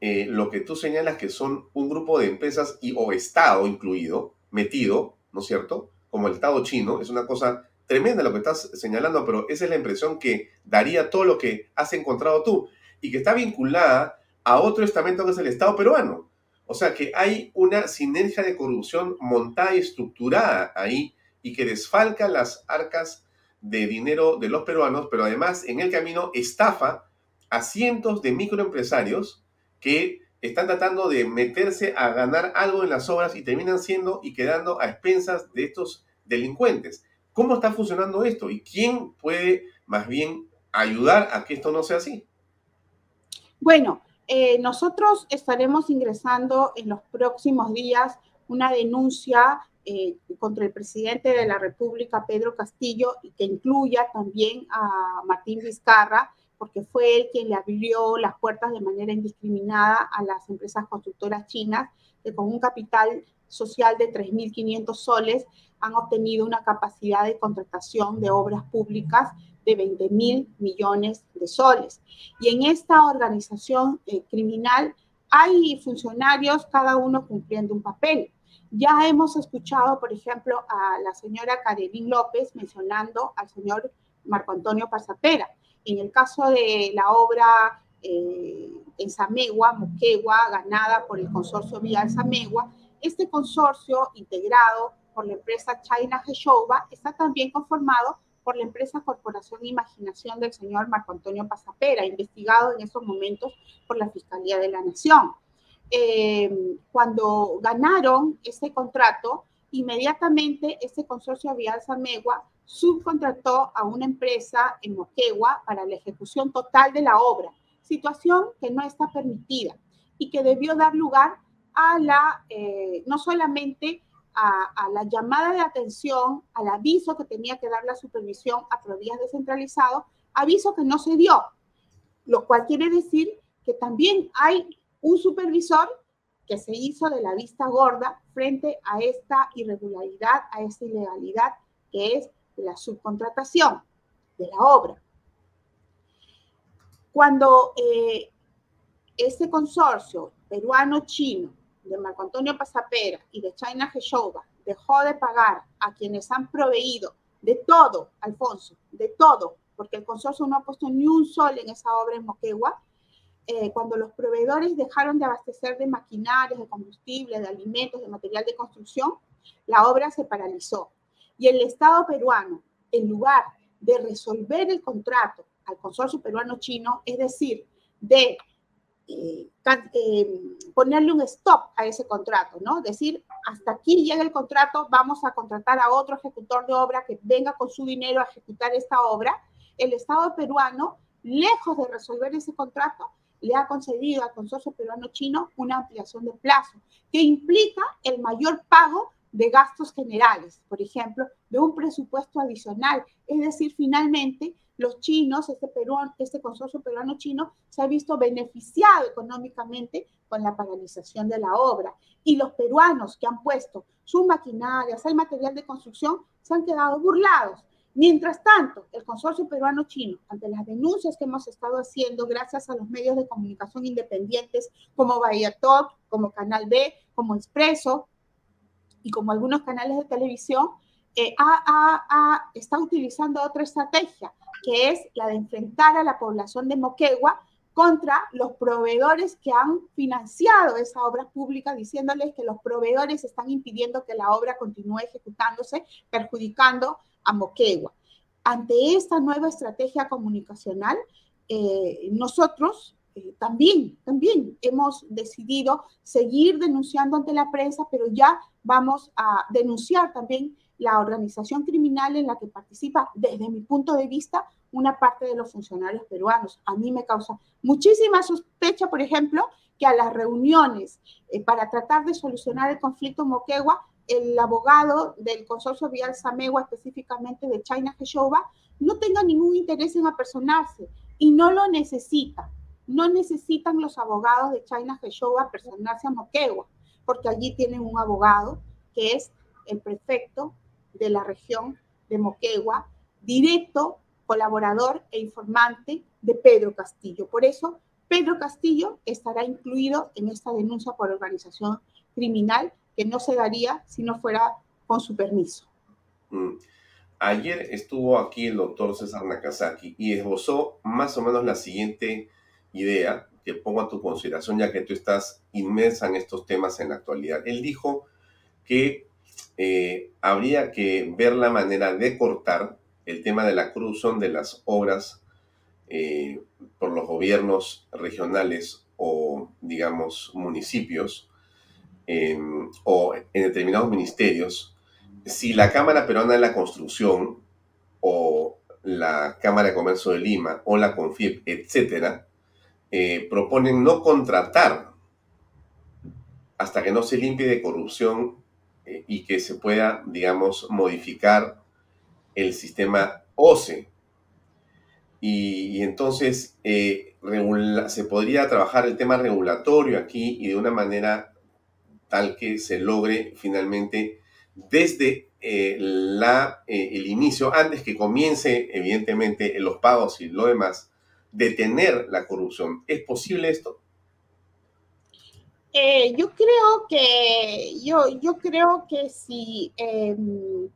eh, lo que tú señalas que son un grupo de empresas y o Estado incluido, metido, ¿no es cierto? Como el Estado chino, es una cosa tremenda lo que estás señalando, pero esa es la impresión que daría todo lo que has encontrado tú y que está vinculada a otro estamento que es el Estado peruano. O sea que hay una sinergia de corrupción montada y estructurada ahí y que desfalca las arcas de dinero de los peruanos, pero además en el camino estafa a cientos de microempresarios que están tratando de meterse a ganar algo en las obras y terminan siendo y quedando a expensas de estos delincuentes. ¿Cómo está funcionando esto? ¿Y quién puede más bien ayudar a que esto no sea así? Bueno, eh, nosotros estaremos ingresando en los próximos días una denuncia eh, contra el presidente de la República, Pedro Castillo, y que incluya también a Martín Vizcarra, porque fue él quien le abrió las puertas de manera indiscriminada a las empresas constructoras chinas, que con un capital social de 3.500 soles han obtenido una capacidad de contratación de obras públicas de 20 mil millones de soles. Y en esta organización eh, criminal hay funcionarios, cada uno cumpliendo un papel. Ya hemos escuchado, por ejemplo, a la señora Karelín López mencionando al señor Marco Antonio Pasapera. En el caso de la obra eh, en Samegua, Moquegua, ganada por el consorcio Vial Samegua, este consorcio integrado por la empresa China Heshova está también conformado por la empresa Corporación Imaginación del señor Marco Antonio Pasapera, investigado en esos momentos por la Fiscalía de la Nación. Eh, cuando ganaron ese contrato, inmediatamente ese consorcio Vial Samegua subcontrató a una empresa en Moquegua para la ejecución total de la obra, situación que no está permitida y que debió dar lugar a la, eh, no solamente a, la llamada de atención, al aviso que tenía que dar la supervisión a Provías descentralizado, aviso que no se dio, lo cual quiere decir que también hay un supervisor que se hizo de la vista gorda frente a esta irregularidad, a esta ilegalidad que es de la subcontratación de la obra. Cuando eh, este consorcio peruano-chino de Marco Antonio Pasapera y de China Geshoba dejó de pagar a quienes han proveído de todo, Alfonso, de todo, porque el consorcio no ha puesto ni un sol en esa obra en Moquegua, eh, cuando los proveedores dejaron de abastecer de maquinarias, de combustible, de alimentos, de material de construcción, la obra se paralizó. Y el Estado peruano, en lugar de resolver el contrato al consorcio peruano-chino, es decir, de eh, eh, ponerle un stop a ese contrato, ¿no? Decir, hasta aquí llega el contrato, vamos a contratar a otro ejecutor de obra que venga con su dinero a ejecutar esta obra. El Estado peruano, lejos de resolver ese contrato, le ha concedido al consorcio peruano-chino una ampliación de plazo que implica el mayor pago de gastos generales, por ejemplo, de un presupuesto adicional. Es decir, finalmente los chinos, este, peruano, este consorcio peruano-chino, se ha visto beneficiado económicamente con la paralización de la obra. Y los peruanos que han puesto sus maquinarias, el material de construcción, se han quedado burlados. Mientras tanto, el consorcio peruano-chino, ante las denuncias que hemos estado haciendo gracias a los medios de comunicación independientes como Bahía Talk, como Canal B, como Expreso y como algunos canales de televisión, eh, está utilizando otra estrategia, que es la de enfrentar a la población de Moquegua contra los proveedores que han financiado esa obra pública, diciéndoles que los proveedores están impidiendo que la obra continúe ejecutándose, perjudicando a Moquegua. Ante esta nueva estrategia comunicacional, eh, nosotros eh, también, también hemos decidido seguir denunciando ante la prensa, pero ya vamos a denunciar también la organización criminal en la que participa, desde mi punto de vista, una parte de los funcionarios peruanos. A mí me causa muchísima sospecha, por ejemplo, que a las reuniones eh, para tratar de solucionar el conflicto Moquegua, el abogado del consorcio Vial Samegua, específicamente de China Geshoba, no tenga ningún interés en apersonarse y no lo necesita. No necesitan los abogados de China Geshoba apersonarse a Moquegua, porque allí tienen un abogado que es el prefecto de la región de Moquegua, directo colaborador e informante de Pedro Castillo. Por eso, Pedro Castillo estará incluido en esta denuncia por organización criminal que no se daría si no fuera con su permiso. Mm. Ayer estuvo aquí el doctor César Nakazaki y esbozó más o menos la siguiente idea pongo a tu consideración ya que tú estás inmersa en estos temas en la actualidad. Él dijo que eh, habría que ver la manera de cortar el tema de la cruzón de las obras eh, por los gobiernos regionales o, digamos, municipios em, o en determinados ministerios, si la Cámara Peruana de la Construcción o la Cámara de Comercio de Lima o la CONFIEP, etcétera, eh, proponen no contratar hasta que no se limpie de corrupción eh, y que se pueda, digamos, modificar el sistema OCE. Y, entonces eh, se podría trabajar el tema regulatorio aquí y de una manera tal que se logre finalmente desde el inicio, antes que comience evidentemente los pagos y lo demás, detener la corrupción. ¿Es posible esto? Eh, yo creo que yo, yo creo que si em,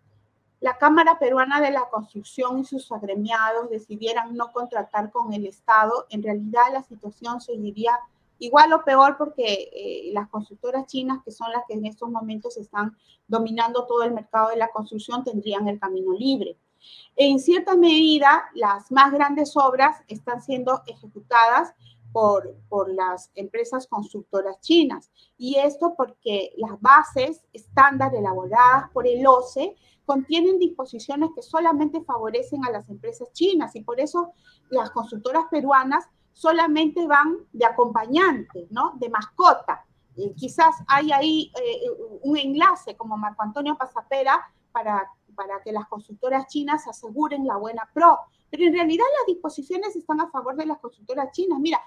la Cámara Peruana de la Construcción y sus agremiados decidieran no contratar con el Estado, en realidad la situación seguiría igual o peor porque eh, las constructoras chinas, que son las que en estos momentos están dominando todo el mercado de la construcción, tendrían el camino libre. En cierta medida, las más grandes obras están siendo ejecutadas por, las empresas constructoras chinas. Y esto porque las bases estándar elaboradas por el OCE contienen disposiciones que solamente favorecen a las empresas chinas y por eso las constructoras peruanas solamente van de acompañante, ¿no? De mascota. quizás hay ahí eh, un enlace como Marco Antonio Pasapera para, para que las constructoras chinas aseguren la buena pro. Pero en realidad las disposiciones están a favor de las constructoras chinas. Mira,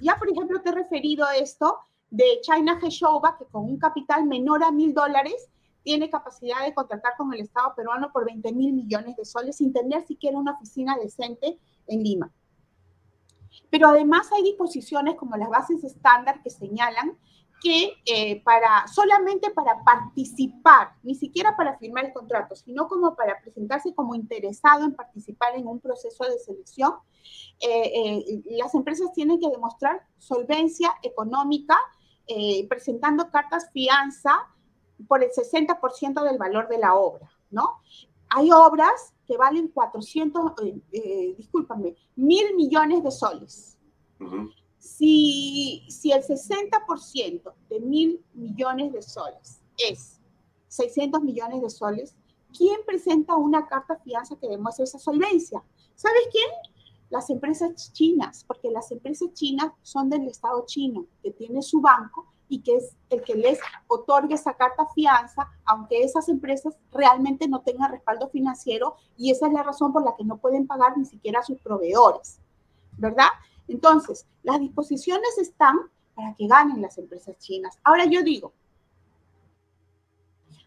ya por ejemplo te he referido a esto de China Geshoba, que con un capital menor a mil dólares tiene capacidad de contratar con el Estado peruano por 20 mil millones de soles sin tener siquiera una oficina decente en Lima. Pero además hay disposiciones como las bases estándar que señalan que eh, para, solamente para participar, ni siquiera para firmar el contrato, sino como para presentarse como interesado en participar en un proceso de selección, eh, eh, las empresas tienen que demostrar solvencia económica presentando cartas fianza por el 60% del valor de la obra, ¿no? Hay obras que valen 400, discúlpame, mil millones de soles. Si, si el 60% de mil millones de soles es 600 millones de soles, ¿quién presenta una carta fianza que demuestre esa solvencia? ¿Sabes quién? Las empresas chinas, porque las empresas chinas son del Estado chino, que tiene su banco y que es el que les otorga esa carta fianza, aunque esas empresas realmente no tengan respaldo financiero y esa es la razón por la que no pueden pagar ni siquiera a sus proveedores, ¿verdad? Entonces, las disposiciones están para que ganen las empresas chinas. Ahora yo digo,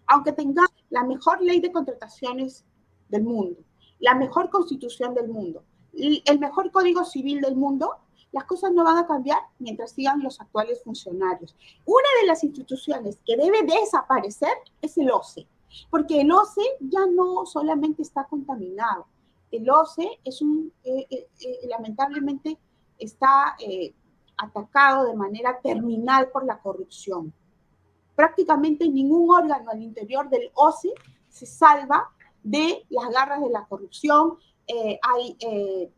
aunque tengamos la mejor ley de contrataciones del mundo, la mejor constitución del mundo, el mejor código civil del mundo, las cosas no van a cambiar mientras sigan los actuales funcionarios. Una de las instituciones que debe desaparecer es el OCE, porque el OCE ya no solamente está contaminado, el OCE es un, eh, eh, eh, lamentablemente, está eh, atacado de manera terminal por la corrupción. Prácticamente ningún órgano al interior del OCE se salva de las garras de la corrupción. Eh, hay, eh,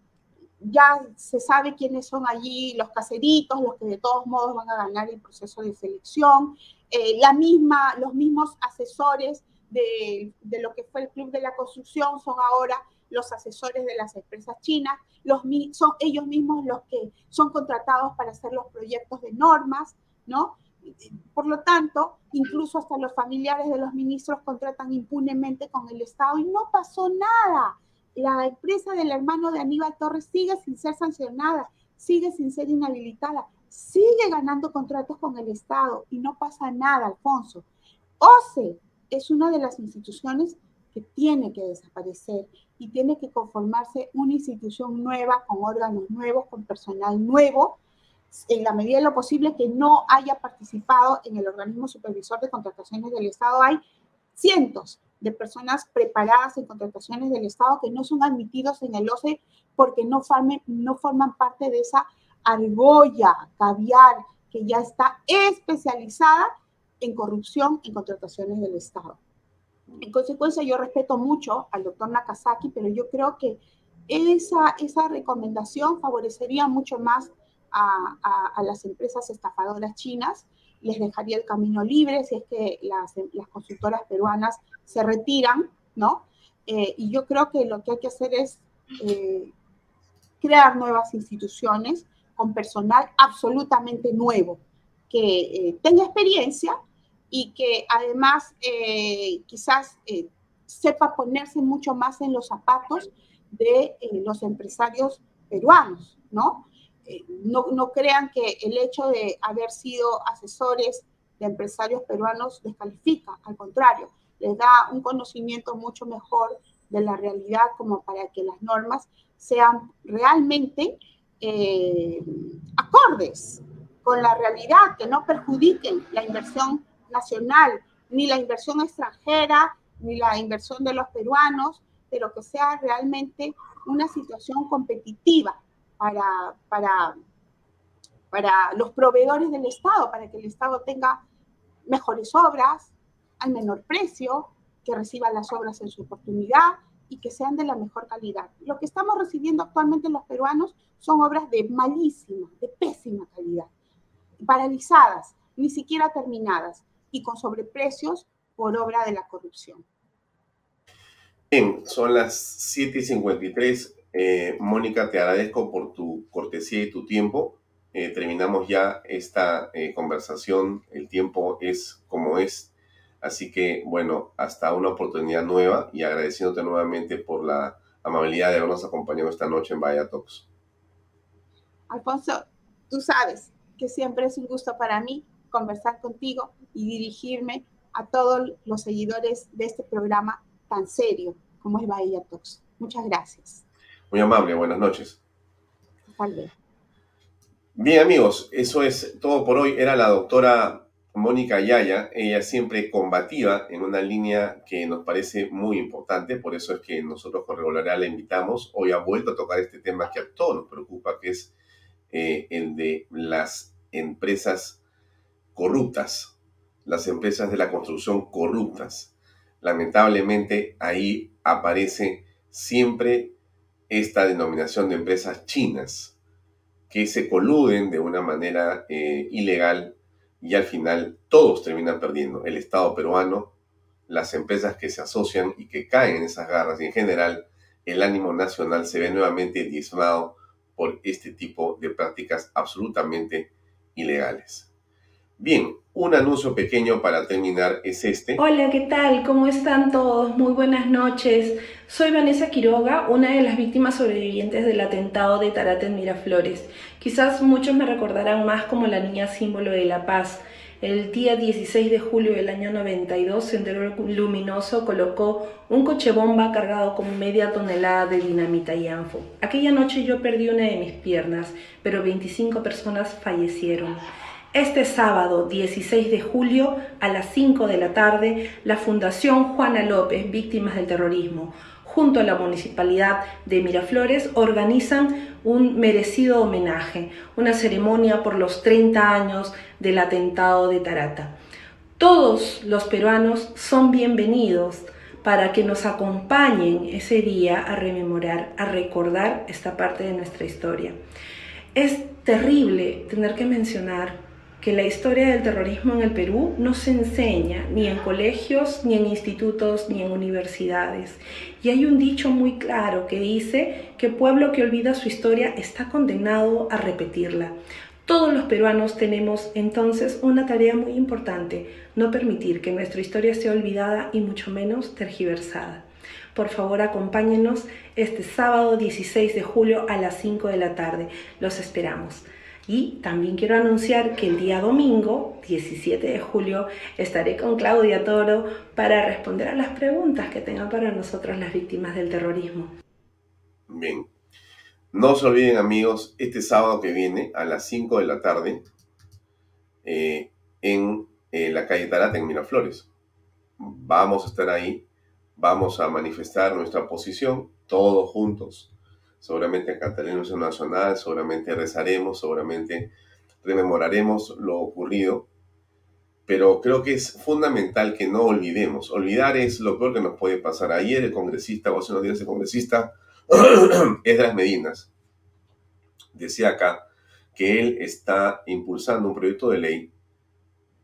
ya se sabe quiénes son allí los caseritos, los que de todos modos van a ganar el proceso de selección. la misma, los mismos asesores de, de, lo que fue el Club de la Construcción son ahora los asesores de las empresas chinas, son ellos mismos los que son contratados para hacer los proyectos de normas, ¿no? Por lo tanto, incluso hasta los familiares de los ministros contratan impunemente con el Estado y no pasó nada. La empresa del hermano de Aníbal Torres sigue sin ser sancionada, sigue sin ser inhabilitada, sigue ganando contratos con el Estado y no pasa nada, Alfonso. OCE es una de las instituciones que tiene que desaparecer y tiene que conformarse una institución nueva, con órganos nuevos, con personal nuevo, en la medida de lo posible que no haya participado en el organismo supervisor de contrataciones del Estado. Hay cientos de personas preparadas en contrataciones del Estado que no son admitidos en el OCE porque no, no forman parte de esa argolla, caviar, que ya está especializada en corrupción en contrataciones del Estado. En consecuencia, yo respeto mucho al doctor Nakazaki, pero yo creo que esa, esa recomendación favorecería mucho más a, a, las empresas estafadoras chinas, les dejaría el camino libre si es que las, las consultoras peruanas se retiran, ¿no? Eh, y yo creo que lo que hay que hacer es eh, crear nuevas instituciones con personal absolutamente nuevo, que eh, tenga experiencia, y que además eh, quizás eh, sepa ponerse mucho más en los zapatos de eh, los empresarios peruanos, ¿no? ¿no? No crean que el hecho de haber sido asesores de empresarios peruanos descalifica, al contrario, les da un conocimiento mucho mejor de la realidad como para que las normas sean realmente acordes con la realidad, que no perjudiquen la inversión nacional, ni la inversión extranjera, ni la inversión de los peruanos, pero que sea realmente una situación competitiva para, para, para los proveedores del Estado, para que el Estado tenga mejores obras al menor precio, que reciban las obras en su oportunidad y que sean de la mejor calidad. Lo que estamos recibiendo actualmente los peruanos son obras de malísima, de pésima calidad, paralizadas, ni siquiera terminadas y con sobreprecios por obra de la corrupción. Bien, son las 7 y 53. Eh, Mónica, te agradezco por tu cortesía y tu tiempo. Eh, terminamos ya esta eh, conversación. El tiempo es como es. Así que, bueno, hasta una oportunidad nueva y agradeciéndote nuevamente por la amabilidad de habernos acompañado esta noche en Vaya Talks. Alfonso, tú sabes que siempre es un gusto para mí conversar contigo y dirigirme a todos los seguidores de este programa tan serio como es Bahía Talks. Muchas gracias. Muy amable, buenas noches. Luego. Bien amigos, eso es todo por hoy. Era la doctora Mónica Yaya. Ella siempre combativa en una línea que nos parece muy importante. Por eso es que nosotros con regularidad la invitamos. Hoy ha vuelto a tocar este tema que a todos nos preocupa, que es eh, el de las empresas corruptas, las empresas de la construcción corruptas. Lamentablemente ahí aparece siempre esta denominación de empresas chinas que se coluden de una manera eh, ilegal y al final todos terminan perdiendo. El Estado peruano, las empresas que se asocian y que caen en esas garras y en general el ánimo nacional se ve nuevamente diezmado por este tipo de prácticas absolutamente ilegales. Bien, un anuncio pequeño para terminar es este. Hola, ¿qué tal? ¿Cómo están todos? Muy buenas noches. Soy Vanessa Quiroga, una de las víctimas sobrevivientes del atentado de Tarate en Miraflores. Quizás muchos me recordarán más como la niña símbolo de la paz. El día 16 de julio del año 92, Sendero Luminoso colocó un coche bomba cargado con media tonelada de dinamita y anfo. Aquella noche yo perdí una de mis piernas, pero 25 personas fallecieron. Este sábado 16 de julio a las 5 de la tarde, la Fundación Juana López, Víctimas del Terrorismo, junto a la Municipalidad de Miraflores, organizan un merecido homenaje, una ceremonia por los 30 años del atentado de Tarata. Todos los peruanos son bienvenidos para que nos acompañen ese día a rememorar, a recordar esta parte de nuestra historia. Es terrible tener que mencionar que la historia del terrorismo en el Perú no se enseña ni en colegios, ni en institutos, ni en universidades. Y hay un dicho muy claro que dice que pueblo que olvida su historia está condenado a repetirla. Todos los peruanos tenemos entonces una tarea muy importante, no permitir que nuestra historia sea olvidada y mucho menos tergiversada. Por favor, acompáñenos este sábado 16 de julio a las 5 de la tarde. Los esperamos. Y también quiero anunciar que el día domingo, 17 de julio, estaré con Claudia Toro para responder a las preguntas que tengan para nosotros las víctimas del terrorismo. Bien. No se olviden amigos, este sábado que viene a las 5 de la tarde eh, en eh, la calle Tarata en Miraflores. Vamos a estar ahí, vamos a manifestar nuestra posición todos juntos seguramente cantaremos nacional, seguramente rezaremos, seguramente rememoraremos lo ocurrido, pero creo que es fundamental que no olvidemos. Olvidar es lo peor que nos puede pasar. Ayer el congresista, o hace unos días el congresista, *clears throat* Esdras Medinas, decía acá que él está impulsando un proyecto de ley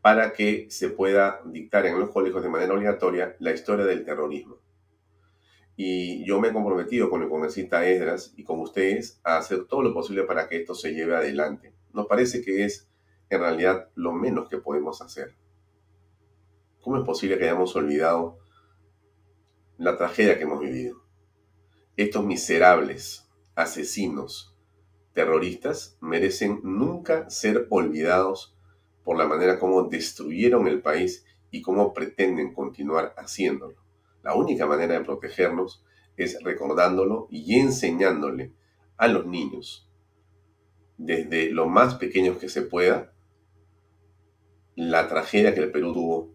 para que se pueda dictar en los colegios de manera obligatoria la historia del terrorismo. Y yo me he comprometido con el congresista Esdras y con ustedes a hacer todo lo posible para que esto se lleve adelante. Nos parece que es en realidad lo menos que podemos hacer. ¿Cómo es posible que hayamos olvidado la tragedia que hemos vivido? Estos miserables asesinos terroristas merecen nunca ser olvidados por la manera como destruyeron el país y cómo pretenden continuar haciéndolo. La única manera de protegernos es recordándolo y enseñándole a los niños, desde lo más pequeños que se pueda, la tragedia que el Perú tuvo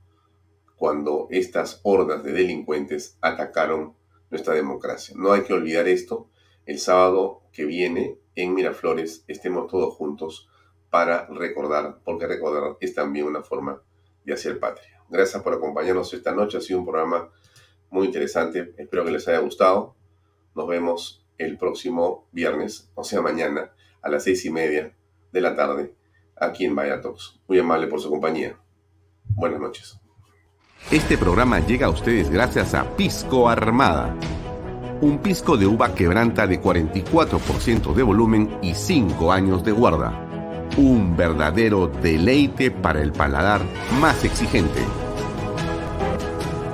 cuando estas hordas de delincuentes atacaron nuestra democracia. No hay que olvidar esto. El sábado que viene en Miraflores estemos todos juntos para recordar, porque recordar es también una forma de hacer patria. Gracias por acompañarnos esta noche. Ha sido un programa muy interesante. Espero que les haya gustado. Nos vemos el próximo viernes, o sea, mañana, a las seis y media de la tarde, aquí en Vaya Muy amable por su compañía. Buenas noches. Este programa llega a ustedes gracias a Pisco Armada. Un pisco de uva quebranta de 44% de volumen y 5 años de guarda. Un verdadero deleite para el paladar más exigente.